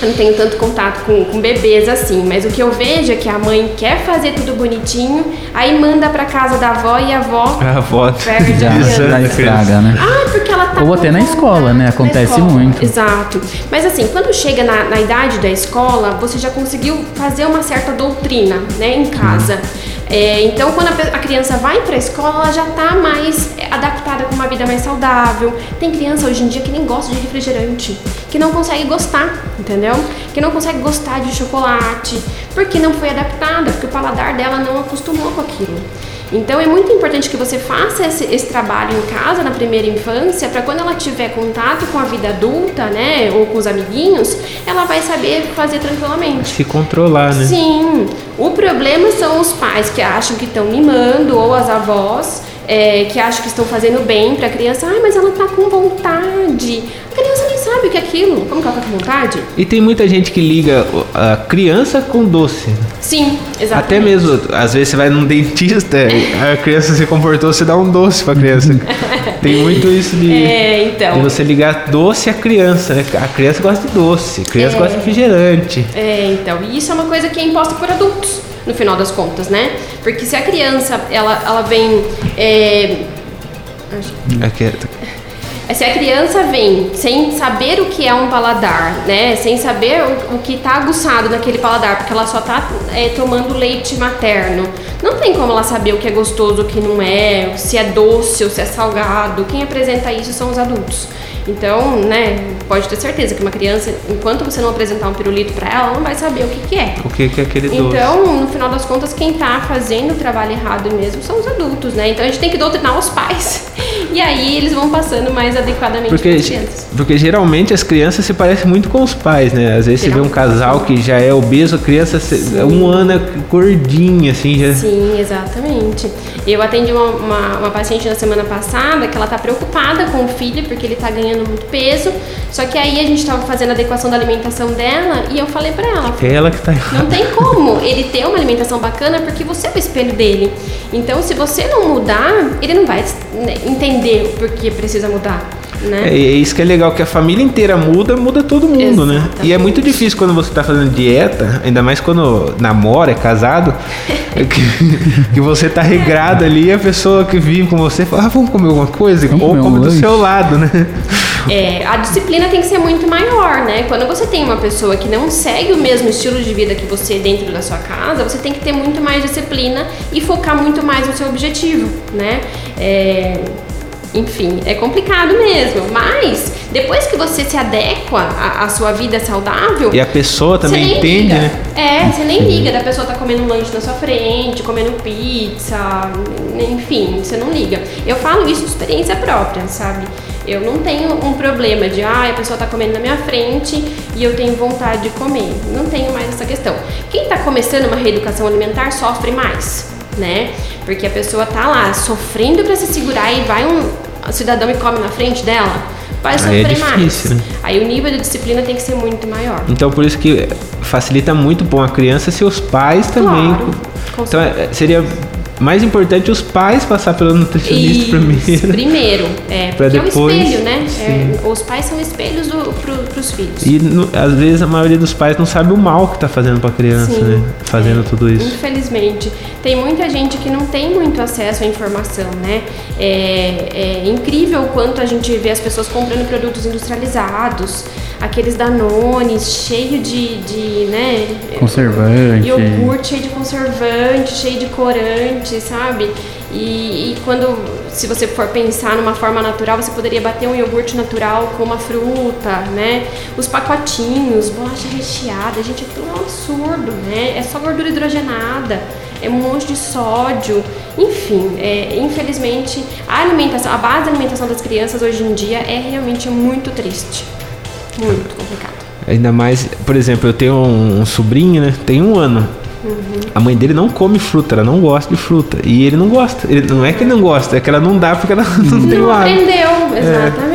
eu não tenho tanto contato com, com bebês assim, mas o que eu vejo é que a mãe quer fazer tudo bonitinho, aí manda pra casa da avó e a avó A avó Já, já criança. estraga, né? Ah, porque ela tá Ou até na escola, né? Acontece escola, muito. Exato. Mas assim, quando chega na, na idade da escola, você já conseguiu fazer uma certa doutrina, né, em casa. É, então, quando a, a criança vai para a escola, ela já está mais é, adaptada com uma vida mais saudável. Tem criança hoje em dia que nem gosta de refrigerante, que não consegue gostar, entendeu? Que não consegue gostar de chocolate, porque não foi adaptada, porque o paladar dela não acostumou com aquilo. Então é muito importante que você faça esse, esse trabalho em casa na primeira infância, para quando ela tiver contato com a vida adulta, né, ou com os amiguinhos, ela vai saber fazer tranquilamente. Se controlar, né? Sim. O problema são os pais que acham que estão mimando ou as avós é, que acham que estão fazendo bem para a criança. Ai, mas ela tá com vontade. A criança nem sabe o que é aquilo. Como que ela tá com vontade? E tem muita gente que liga a criança com doce. Sim, exatamente. Até mesmo, às vezes você vai num dentista, a criança se comportou, você dá um doce pra criança. tem muito isso de, É, então. de você ligar doce à criança, né? A criança gosta de doce, a criança É. gosta de refrigerante. É, então, e isso é uma coisa que é imposta por adultos, no final das contas, né? Porque se a criança, ela, ela vem... É, Aqui é- se a criança vem sem saber o que é um paladar, né? Sem saber o, o que está aguçado naquele paladar, porque ela só está tomando leite materno. Não tem como ela saber o que é gostoso, o que não é, se é doce ou se é salgado. Quem apresenta isso são os adultos. Então, né, pode ter certeza que uma criança, enquanto você não apresentar um pirulito para ela, ela não vai saber o que, que é. O que que é aquele doce? Então, no final das contas, quem tá fazendo o trabalho errado mesmo são os adultos, né? Então a gente tem que doutrinar os pais. E aí eles vão passando mais adequadamente Porque, as crianças. porque geralmente as crianças se parecem muito com os pais, né? Às vezes você vê um casal que já é obeso, a criança se- um ano é gordinha, assim, já. Sim, exatamente. Eu atendi uma, uma, uma paciente na semana passada que ela tá preocupada com o filho porque ele tá ganhando muito peso. Só que aí a gente tava fazendo a adequação da alimentação dela e eu falei pra ela, É ela que tá Não tem como ele ter uma alimentação bacana porque você é o espelho dele. Então, se você não mudar, ele não vai né, entender o porquê precisa mudar, né? É, é isso que é legal, que a família inteira muda, muda todo mundo, né? E é muito difícil quando você tá fazendo dieta, ainda mais quando namora, é casado, é que, que você tá regrado ali e a pessoa que vive com você fala, ah, vamos comer alguma coisa? Ou comer um come do seu lado, né? É, a disciplina tem que ser muito maior, né? Quando você tem uma pessoa que não segue o mesmo estilo de vida que você dentro da sua casa, você tem que ter muito mais disciplina e focar muito mais no seu objetivo, né? É, enfim, é complicado mesmo, mas depois que você se adequa à, à sua vida saudável, E a pessoa também entende, liga. né? É, você nem liga da pessoa tá comendo um lanche na sua frente, comendo pizza, enfim, você não liga. Eu falo isso de experiência própria, sabe? Eu não tenho um problema de, ah, a pessoa tá comendo na minha frente e eu tenho vontade de comer. Não tenho mais essa questão. Quem tá começando uma reeducação alimentar sofre mais, né? Porque a pessoa tá lá sofrendo para se segurar e vai um cidadão e come na frente dela, vai Aí sofrer é difícil, mais. né? Aí o nível de disciplina tem que ser muito maior. Então por isso que facilita muito para uma criança se os pais também. Claro, com então é- seria mais importante os pais passar pelo nutricionista Isso, primeiro. primeiro. É, porque depois- é o espelho, né? É, os pais são espelhos do, pro, pros filhos. E no- às vezes a maioria dos pais não sabe o mal que tá fazendo pra criança, Sim. né? Fazendo tudo isso. Infelizmente, tem muita gente que não tem muito acesso à informação, né? É, é incrível o quanto a gente vê as pessoas comprando produtos industrializados, aqueles danones, cheio de, de né? Conservante. Iogurte cheio de conservante, cheio de corante, sabe? E, e quando, se você for pensar numa forma natural, você poderia bater um iogurte natural com uma fruta, né? Os pacotinhos, bolacha recheada, gente, é um absurdo, né? É só gordura hidrogenada, é um monte de sódio, enfim, é, infelizmente a alimentação, a base da alimentação das crianças hoje em dia é realmente muito triste, muito complicado. Ainda mais, por exemplo, eu tenho um, um sobrinho, né? Tem um ano. A mãe dele não come fruta, ela não gosta de fruta. E ele não gosta. Ele, não é que ele não gosta, é que ela não dá porque ela não tem o Não hábito. aprendeu, exatamente. É.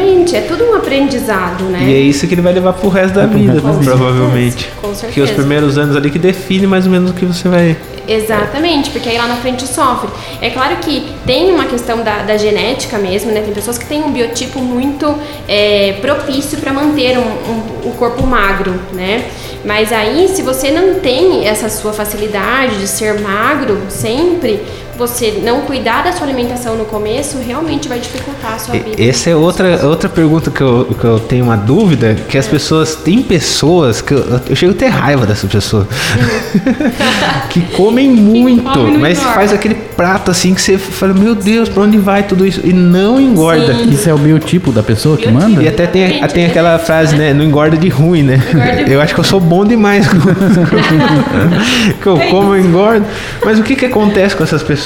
tudo um aprendizado, né? E é isso que ele vai levar pro resto da vida, Com certeza, provavelmente. com Que os certeza. primeiros anos ali que define mais ou menos o que você vai. Exatamente, porque aí lá na frente sofre. É claro que tem uma questão da, da genética mesmo, né? Tem pessoas que têm um biotipo muito é, propício para manter um, um- um corpo magro, né? Mas aí, se você não tem essa sua facilidade de ser magro sempre, você não cuidar da sua alimentação no começo, realmente vai dificultar a sua vida. Essa é outra, outra pergunta que eu, que eu tenho uma dúvida, que as pessoas, tem pessoas que eu, eu chego a ter raiva dessas pessoas, que comem muito, come mas engorda. faz aquele prato assim que você fala, meu Deus, pra onde vai tudo isso? E não engorda. Sim. Isso é o biotipo da pessoa que manda? E até tem, tem aquela frase, né? Não engorda de ruim, né? Engorda Eu acho que eu sou bom demais. com- que eu como e engordo. Mas o que, que acontece com essas pessoas?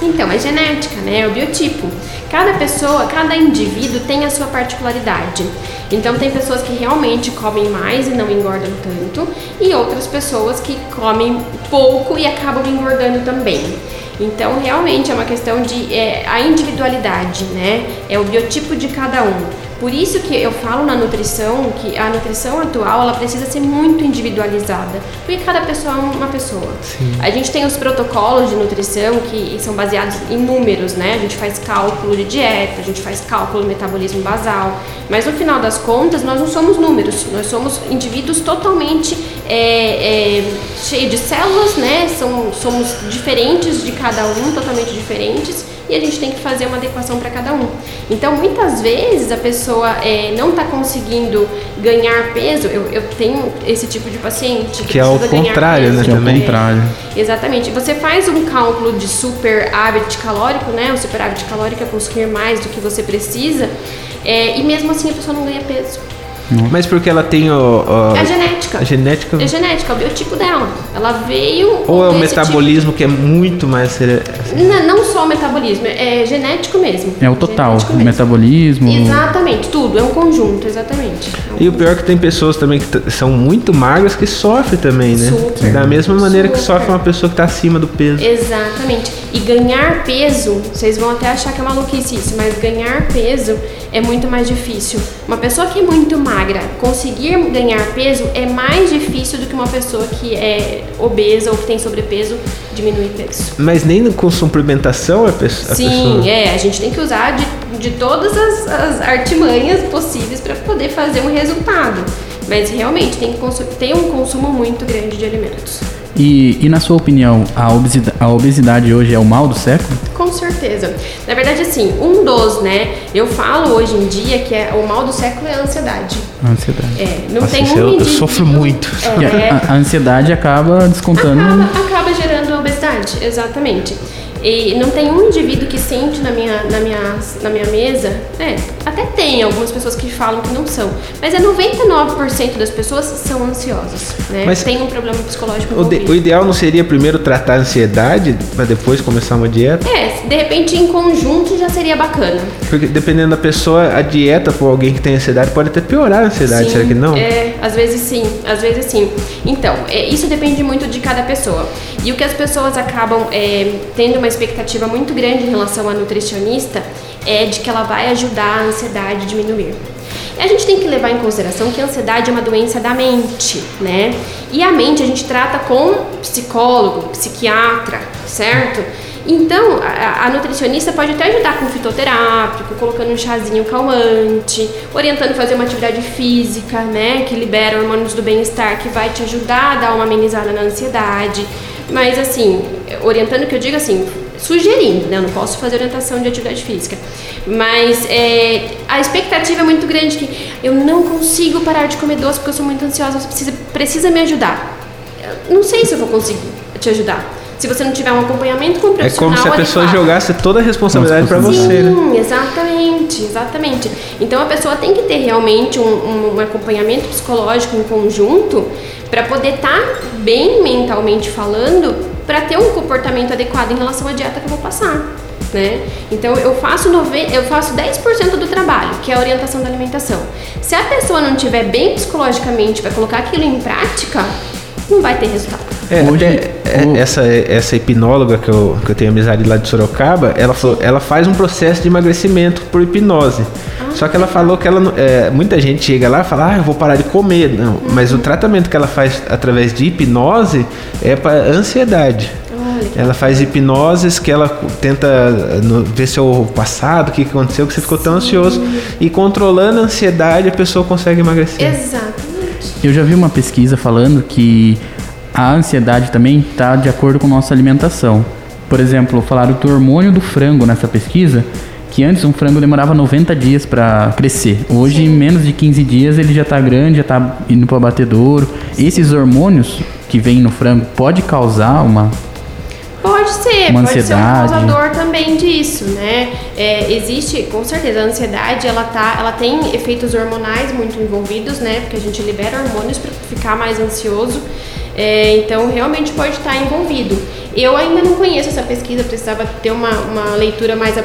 Então, é genética, né? É o biotipo. Cada pessoa, cada indivíduo tem a sua particularidade. Então, tem pessoas que realmente comem mais e não engordam tanto, e outras pessoas que comem pouco e acabam engordando também. Então, realmente é uma questão de é, a individualidade, né? É o biotipo de cada um. Por isso que eu falo na nutrição que a nutrição atual ela precisa ser muito individualizada, porque cada pessoa é uma pessoa. A gente tem os protocolos de nutrição que são baseados em números, né? A gente faz cálculo de dieta, a gente faz cálculo do metabolismo basal, mas no final das contas nós não somos números, nós somos indivíduos totalmente é, é, cheios de células, né? São, somos diferentes de cada um, totalmente diferentes e a gente tem que fazer uma adequação para cada um. Então, muitas vezes a pessoa é, não está conseguindo ganhar peso. Eu, eu tenho esse tipo de paciente que, Que é o precisa ganhar contrário, né, peso. Que é o contrário. Exatamente. Você faz um cálculo de superávit calórico, né? O superávit calórico é consumir mais do que você precisa, é, e mesmo assim a pessoa não ganha peso. Mas porque ela tem o. o- É a genética. a genética. É genética, é o biotipo dela. Ela veio. Ou é o esse tipo metabolismo que é muito mais. cere- Não, não só o metabolismo, é genético mesmo. É o total. O metabolismo. Exatamente, tudo, é um conjunto, exatamente. É um E o pior é que tem pessoas também que são muito magras que sofrem também, né? Super. Da mesma maneira que Super. sofre uma pessoa que tá acima do peso. Exatamente. E ganhar peso, vocês vão até achar que é maluquice isso, mas ganhar peso é muito mais difícil. Uma pessoa que é muito magra, conseguir ganhar peso é mais difícil do que uma pessoa que é obesa ou que tem sobrepeso diminuir peso. Mas nem com suplementação a, pesso- a Sim, pessoa. é, a gente tem que usar de, de todas as, as artimanhas possíveis para poder fazer um resultado. Mas realmente tem que ter um consumo muito grande de alimentos. E, e na sua opinião, a obesidade, a obesidade hoje é o mal do século? Com certeza. Na verdade, assim, um dos, né? Eu falo hoje em dia que é, o mal do século é a ansiedade. A ansiedade. É, não Nossa, tem um eu- eu sofro muito. É, a, a ansiedade acaba descontando. acaba, acaba gerando obesidade, exatamente. E não tem um indivíduo que sente na minha, na minha, na minha mesa. É, até tem algumas pessoas que falam que não são. Mas é 99% das pessoas são ansiosas. Né? Mas tem um problema psicológico O, de- o ideal não seria primeiro tratar a ansiedade pra depois começar uma dieta? É, de repente em conjunto já seria bacana. Porque dependendo da pessoa, a dieta por alguém que tem ansiedade pode até piorar a ansiedade, Sim, será que não? É, às vezes sim, às vezes sim. Então, é, isso depende muito de cada pessoa. E o que as pessoas acabam é, tendo uma expectativa muito grande em relação à nutricionista é de que ela vai ajudar a ansiedade a diminuir. E a gente tem que levar em consideração que a ansiedade é uma doença da mente, né? E a mente a gente trata com psicólogo, psiquiatra, certo? Então, a, a nutricionista pode até ajudar com fitoterápico, colocando um chazinho calmante, orientando a fazer uma atividade física, né, que libera hormônios do bem-estar, que vai te ajudar a dar uma amenizada na ansiedade. Mas, assim, orientando que eu digo assim, sugerindo, né? Eu não posso fazer orientação de atividade física. Mas é, a expectativa é muito grande que eu não consigo parar de comer doce porque eu sou muito ansiosa, você precisa, precisa me ajudar. Eu não sei se eu vou conseguir te ajudar. Se você não tiver um acompanhamento com um É profissional como se a pessoa adequado. jogasse toda a responsabilidade pra você, né? Sim, exatamente, exatamente. Então a pessoa tem que ter realmente um, um- acompanhamento psicológico em conjunto para poder estar bem mentalmente falando, para ter um comportamento adequado em relação à dieta que eu vou passar. Né? Então eu faço, nove... eu faço 10% do trabalho, que é a orientação da alimentação. Se a pessoa não estiver bem psicologicamente para colocar aquilo em prática, não vai ter resultado. É, até, é, essa, essa hipnóloga que eu, que eu tenho amizade lá de Sorocaba, ela, falou, ela faz um processo de emagrecimento por hipnose. Só que ela falou que ela é, muita gente chega lá e fala, ah, eu vou parar de comer. Não, mas o tratamento que ela faz através de hipnose é para ansiedade. Ela faz hipnoses que ela tenta no- ver seu passado, o que que aconteceu, que você ficou tão ansioso. E controlando a ansiedade, a pessoa consegue emagrecer. Exatamente. Eu já vi uma pesquisa falando que a ansiedade também está de acordo com nossa alimentação. Por exemplo, falaram do hormônio do frango nessa pesquisa, que antes um frango demorava 90 dias para crescer. Hoje, em menos de 15 dias, ele já está grande, já está indo para abatedouro. Esses hormônios que vêm no frango pode causar uma Pode ser, Uma pode ser um ansiedade. causador também disso, né? É, existe, com certeza, a ansiedade, ela, tá, ela tem efeitos hormonais muito envolvidos, né? Porque a gente libera hormônios para ficar mais ansioso. É, então, realmente pode estar envolvido. Eu ainda não conheço essa pesquisa, precisava ter uma, uma leitura mais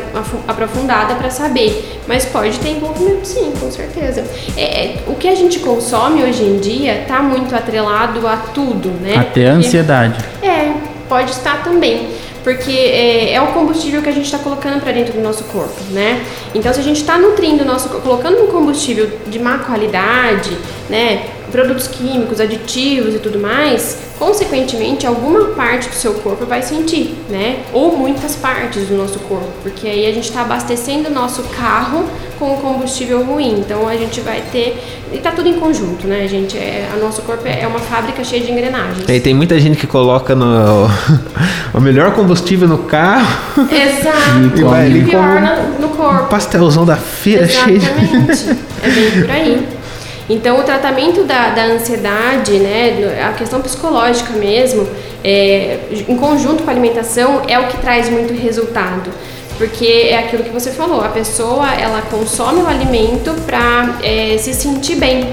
aprofundada para saber. Mas pode ter envolvimento, sim, com certeza. É, é, o que a gente consome hoje em dia está muito atrelado a tudo, né? até a ansiedade. é, pode estar também. Porque é, é o combustível que a gente está colocando para dentro do nosso corpo, né? Então, se a gente está nutrindo o nosso corpo, colocando um combustível de má qualidade, né? Produtos químicos, aditivos e tudo mais, consequentemente, alguma parte do seu corpo vai sentir, né? Ou muitas partes do nosso corpo, porque aí a gente está abastecendo o nosso carro com combustível ruim. Então, a gente vai ter. E tá tudo em conjunto, né, gente? É, a nosso corpo é é uma fábrica cheia de engrenagens. E tem muita gente que coloca no, o melhor combustível no carro. Exato. E vai ali E pior como no, no corpo. um pastelzão da feira cheio de... Exatamente. é bem por aí. Então, o tratamento da, da ansiedade, né, a questão psicológica mesmo, é, em conjunto com a alimentação, é o que traz muito resultado. Porque é aquilo que você falou, a pessoa ela consome o alimento para se sentir bem,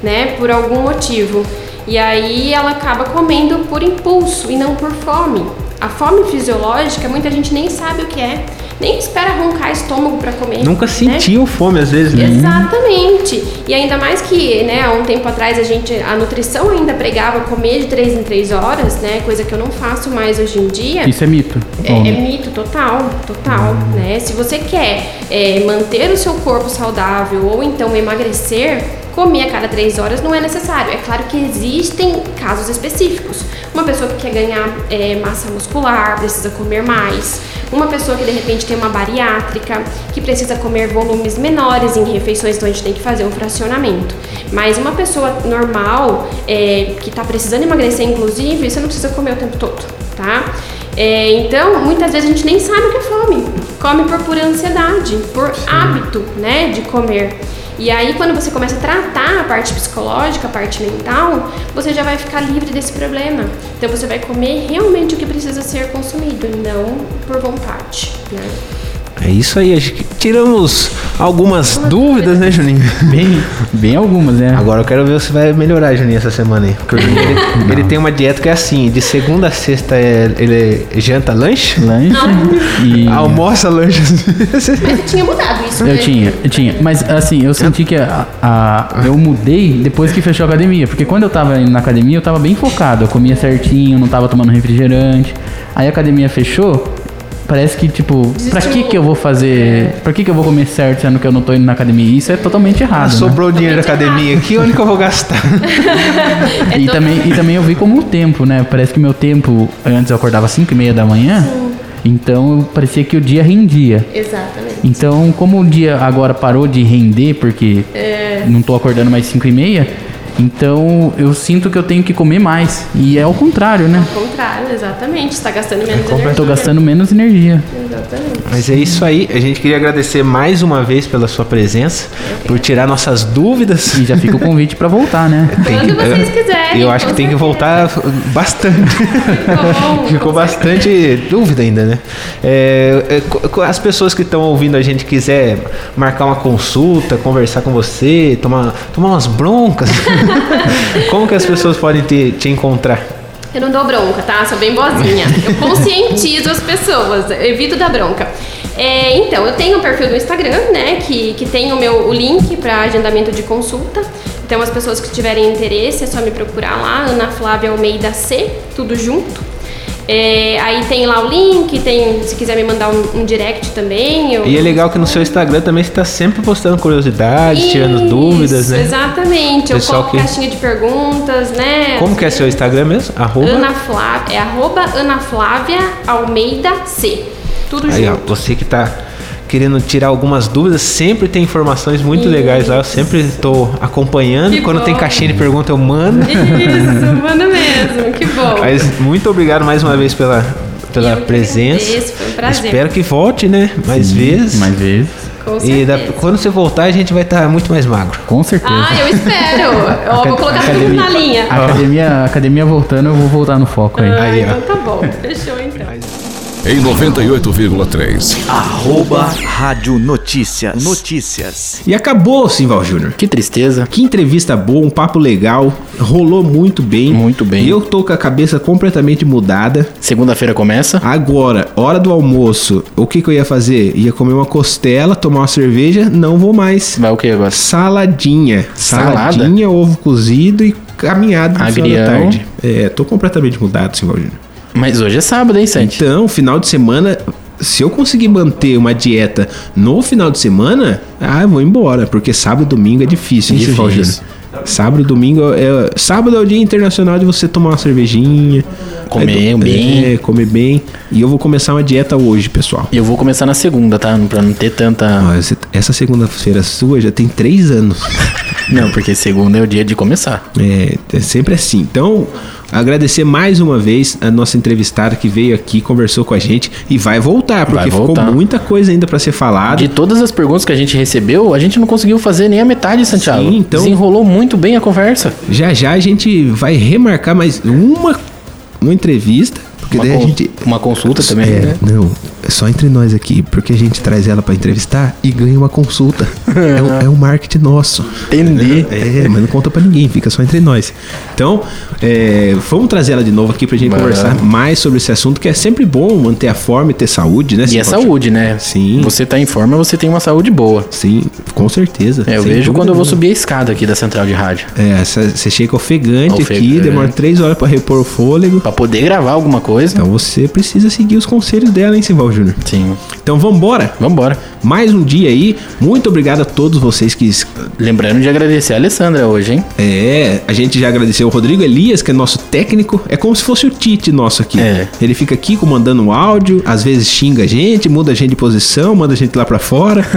né, por algum motivo. E aí ela acaba comendo por impulso e não por fome. A fome fisiológica, muita gente nem sabe o que é, nem espera roncar estômago para comer. Nunca né? sentiu fome às vezes, né? Exatamente. E ainda mais que, né, há um tempo atrás a gente, a nutrição ainda pregava comer de 3 em 3 horas, né, coisa que eu não faço mais hoje em dia. Isso é mito. É, é mito total, total, né? Se você quer é, manter o seu corpo saudável ou então emagrecer, comer a cada três horas não é necessário. É claro que existem casos específicos. Uma pessoa que quer ganhar é, massa muscular precisa comer mais. Uma pessoa que de repente tem uma bariátrica, que precisa comer volumes menores em refeições, então a gente tem que fazer um fracionamento. Mas uma pessoa normal, é, que está precisando emagrecer, inclusive, você não precisa comer o tempo todo, tá? É, então, muitas vezes a gente nem sabe o que é fome. Come por pura ansiedade, por hábito, né, de comer. E aí, quando você começa a tratar a parte psicológica, a parte mental, você já vai ficar livre desse problema. Então, você vai comer realmente o que precisa ser consumido, não por vontade, né? É isso aí, acho que tiramos algumas dúvidas, né, Juninho? Bem, bem algumas, né? Agora eu quero ver se vai melhorar, Juninho, essa semana aí. Porque o Juninho, ele, ele tem uma dieta que é assim, de segunda a sexta é, ele janta lanche, Lanche e... almoça lanche. Mas você tinha mudado isso, né? Eu tinha, eu tinha. Mas assim, eu senti que a, a- eu mudei depois que fechou a academia. Porque quando eu tava indo na academia, eu tava bem focado. Eu comia certinho, não tava tomando refrigerante. Aí a academia fechou. Parece que, tipo, pra que que eu vou fazer. Pra que que eu vou comer certo sendo que eu não tô indo na academia? Isso é totalmente errado. né? Sobrou dinheiro da academia aqui, onde que eu vou gastar? É E todo- também, e também eu vi como o tempo, né? Parece que meu tempo, antes eu acordava às 5 e meia da manhã, Então parecia que o dia rendia. Exatamente. Então, como o dia agora parou de render, porque É. não tô acordando mais 5 e meia, então eu sinto que eu tenho que comer mais. E é o contrário, né? Ao contrário, exatamente. Está gastando menos Eu energia. tô gastando menos energia. Exatamente. Mas é isso aí. A gente queria agradecer mais uma vez pela sua presença, por tirar nossas dúvidas. E já fica o convite pra voltar, né? Quando vocês quiserem. Eu acho que tem que certeza. voltar bastante. Ficou com bastante dúvida ainda, né? É, é, as pessoas que estão ouvindo a gente quiser marcar uma consulta, conversar com você, tomar, tomar umas broncas, como que as pessoas podem te, te encontrar? Eu não dou bronca, tá? Sou bem boazinha. Eu conscientizo as pessoas, evito dar bronca. É, então, eu tenho um perfil do Instagram, né? Que, que tem o meu o link para agendamento de consulta. Então, as pessoas que tiverem interesse, é só me procurar lá, Ana Flávia Almeida C, tudo junto. É, aí tem lá o link, tem, se quiser me mandar um, um direct também. Eu, E é legal que no seu Instagram também você está sempre postando curiosidades, tirando dúvidas, né? Exatamente. Eu Pessoal coloco que- caixinha de perguntas, né? Como que é seu Instagram mesmo? Arroba? Ana Flávia, é arroba Ana Flávia Almeida C. Tudo Aí, ó, junto. você que tá querendo tirar algumas dúvidas, sempre tem informações muito legais lá. Eu sempre estou acompanhando. Que Quando tem bom. caixinha de pergunta, eu mando. Isso, manda mesmo, que bom. Mas muito obrigado mais uma vez pela, pela Eu que presença. agradeço, foi um prazer. Espero que volte, né? Mais vezes. Mais vezes. Com E da- quando você voltar, a gente vai estar muito mais magro. Com certeza. Ah, eu espero. Ó, vou colocar tudo na linha. A academia, academia voltando, eu vou voltar no foco aí. Ah, Aí, ó. então tá bom. Fechou então. Em 98,3. Arroba Rádio Notícias. Notícias. E acabou, Simval Júnior. Que tristeza. Que entrevista boa, um papo legal. Rolou muito bem. Muito bem. E eu tô com a cabeça completamente mudada. Segunda-feira começa. Agora, hora do almoço, o que, que eu ia fazer? Ia comer uma costela, tomar uma cerveja, não vou mais. Vai o que agora? Saladinha. Salada? Saladinha, ovo cozido e caminhada no final da tarde. É, tô completamente mudado, Simval Júnior. Mas hoje é sábado, hein, Santi? Então, final de semana, se eu conseguir manter uma dieta no final de semana, ah, eu vou embora, porque sábado e domingo é difícil? Difícil. Sábado e domingo é. Sábado é o dia internacional de você tomar uma cervejinha. Comer do- bem. É, comer bem. E eu vou começar uma dieta hoje, pessoal. E eu vou começar na segunda, tá? Pra não ter tanta. Esse- essa segunda-feira sua já tem três anos. Não, porque segunda é o dia de começar. É, é sempre assim. Então, agradecer mais uma vez a nossa entrevistada que veio aqui, conversou com a gente e vai voltar, porque Vai voltar. ficou muita coisa ainda pra ser falada. De todas as perguntas que a gente recebeu, a gente não conseguiu fazer nem a metade, Santiago. Sim, então- Desenrolou muito bem a conversa. Já já a gente vai remarcar mais uma, uma entrevista, porque Uma, daí a gente. uma consulta também, É, né? não, é só entre nós aqui, porque a gente traz ela pra entrevistar e ganha uma consulta. é, um, é um marketing nosso. Entendi. É, mas não conta pra ninguém, fica só entre nós. Então, é, vamos trazer ela de novo aqui pra gente conversar mais sobre esse assunto, que é sempre bom manter a forma e ter saúde, né? E é Simval? saúde, né? Sim. Você tá em forma, você tem uma saúde boa. Sim, com certeza. É, eu vejo quando eu vou subir a escada aqui da central de rádio. É, você chega ofegante, aqui, Ofegante. demora três horas pra repor o fôlego. Pra poder gravar alguma coisa. Então você precisa seguir os conselhos dela, hein, Simval Júnior? Sim. Então vambora. Vambora. Mais um dia aí. Muito obrigado a todos vocês que. Lembrando de agradecer a Alessandra hoje, hein? É, a gente já agradeceu o Rodrigo Elias, que é nosso técnico. É como se fosse o Tite nosso aqui. É. Ele fica aqui comandando o áudio, às vezes xinga a gente, muda a gente de posição, manda a gente lá pra fora.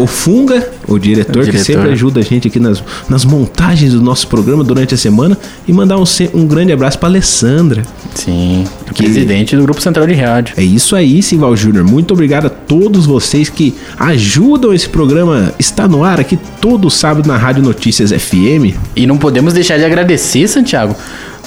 O Funga, o diretor, O que diretor. sempre ajuda a gente aqui nas, nas montagens do nosso programa durante a semana. E mandar um, um grande abraço pra Alessandra. Sim. Que- Presidente do Grupo Central de Rádio. É isso aí, Simval Júnior. Muito obrigado a todos vocês que ajudam esse programa estar no ar aqui todo sábado na Rádio Notícias FM. E não podemos deixar de agradecer, Santiago,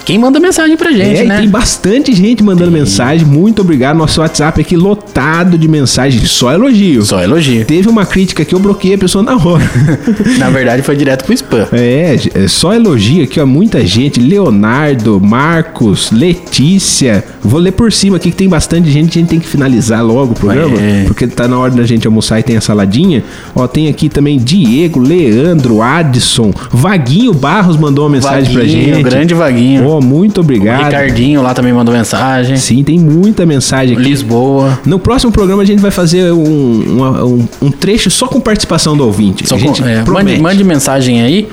quem manda mensagem pra gente, é, né? tem bastante gente mandando mensagem. Muito obrigado. Nosso WhatsApp aqui lotado de mensagens, só elogio. Só elogio. Teve uma crítica que eu bloqueei a pessoa na hora. Na verdade, foi direto pro spam. É, é só elogio aqui, ó. Muita gente. Leonardo, Marcos, Letícia. Vou ler por cima aqui que tem bastante gente. A gente tem que finalizar logo o programa. É. Porque tá na hora da gente almoçar e tem a saladinha. Ó, tem aqui também Diego, Leandro, Adson. Vaguinho Barros mandou uma mensagem pra Vaguinho, gente. grande Vaguinho. Ó, muito O obrigado. Ricardinho lá também mandou mensagem. Sim, tem muita mensagem aqui. Lisboa. No próximo programa a gente vai fazer um, um, um trecho só com participação do ouvinte. Só a com- gente é, mande, mande mensagem aí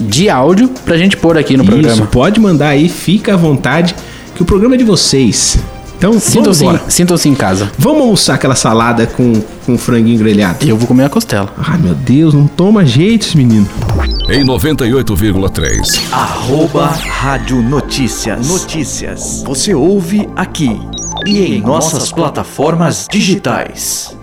de áudio pra gente pôr aqui no Isso, programa. pode mandar aí, fica à vontade, que o programa é de vocês. Então, Sintam-se embora. sintam-se em casa. Vamos almoçar aquela salada com, com franguinho grelhado. Eu vou comer a costela. Ai, meu Deus, não toma jeito esse menino. Em 98,3. Arroba Rádio Notícias. Notícias. Você ouve aqui e em nossas plataformas digitais.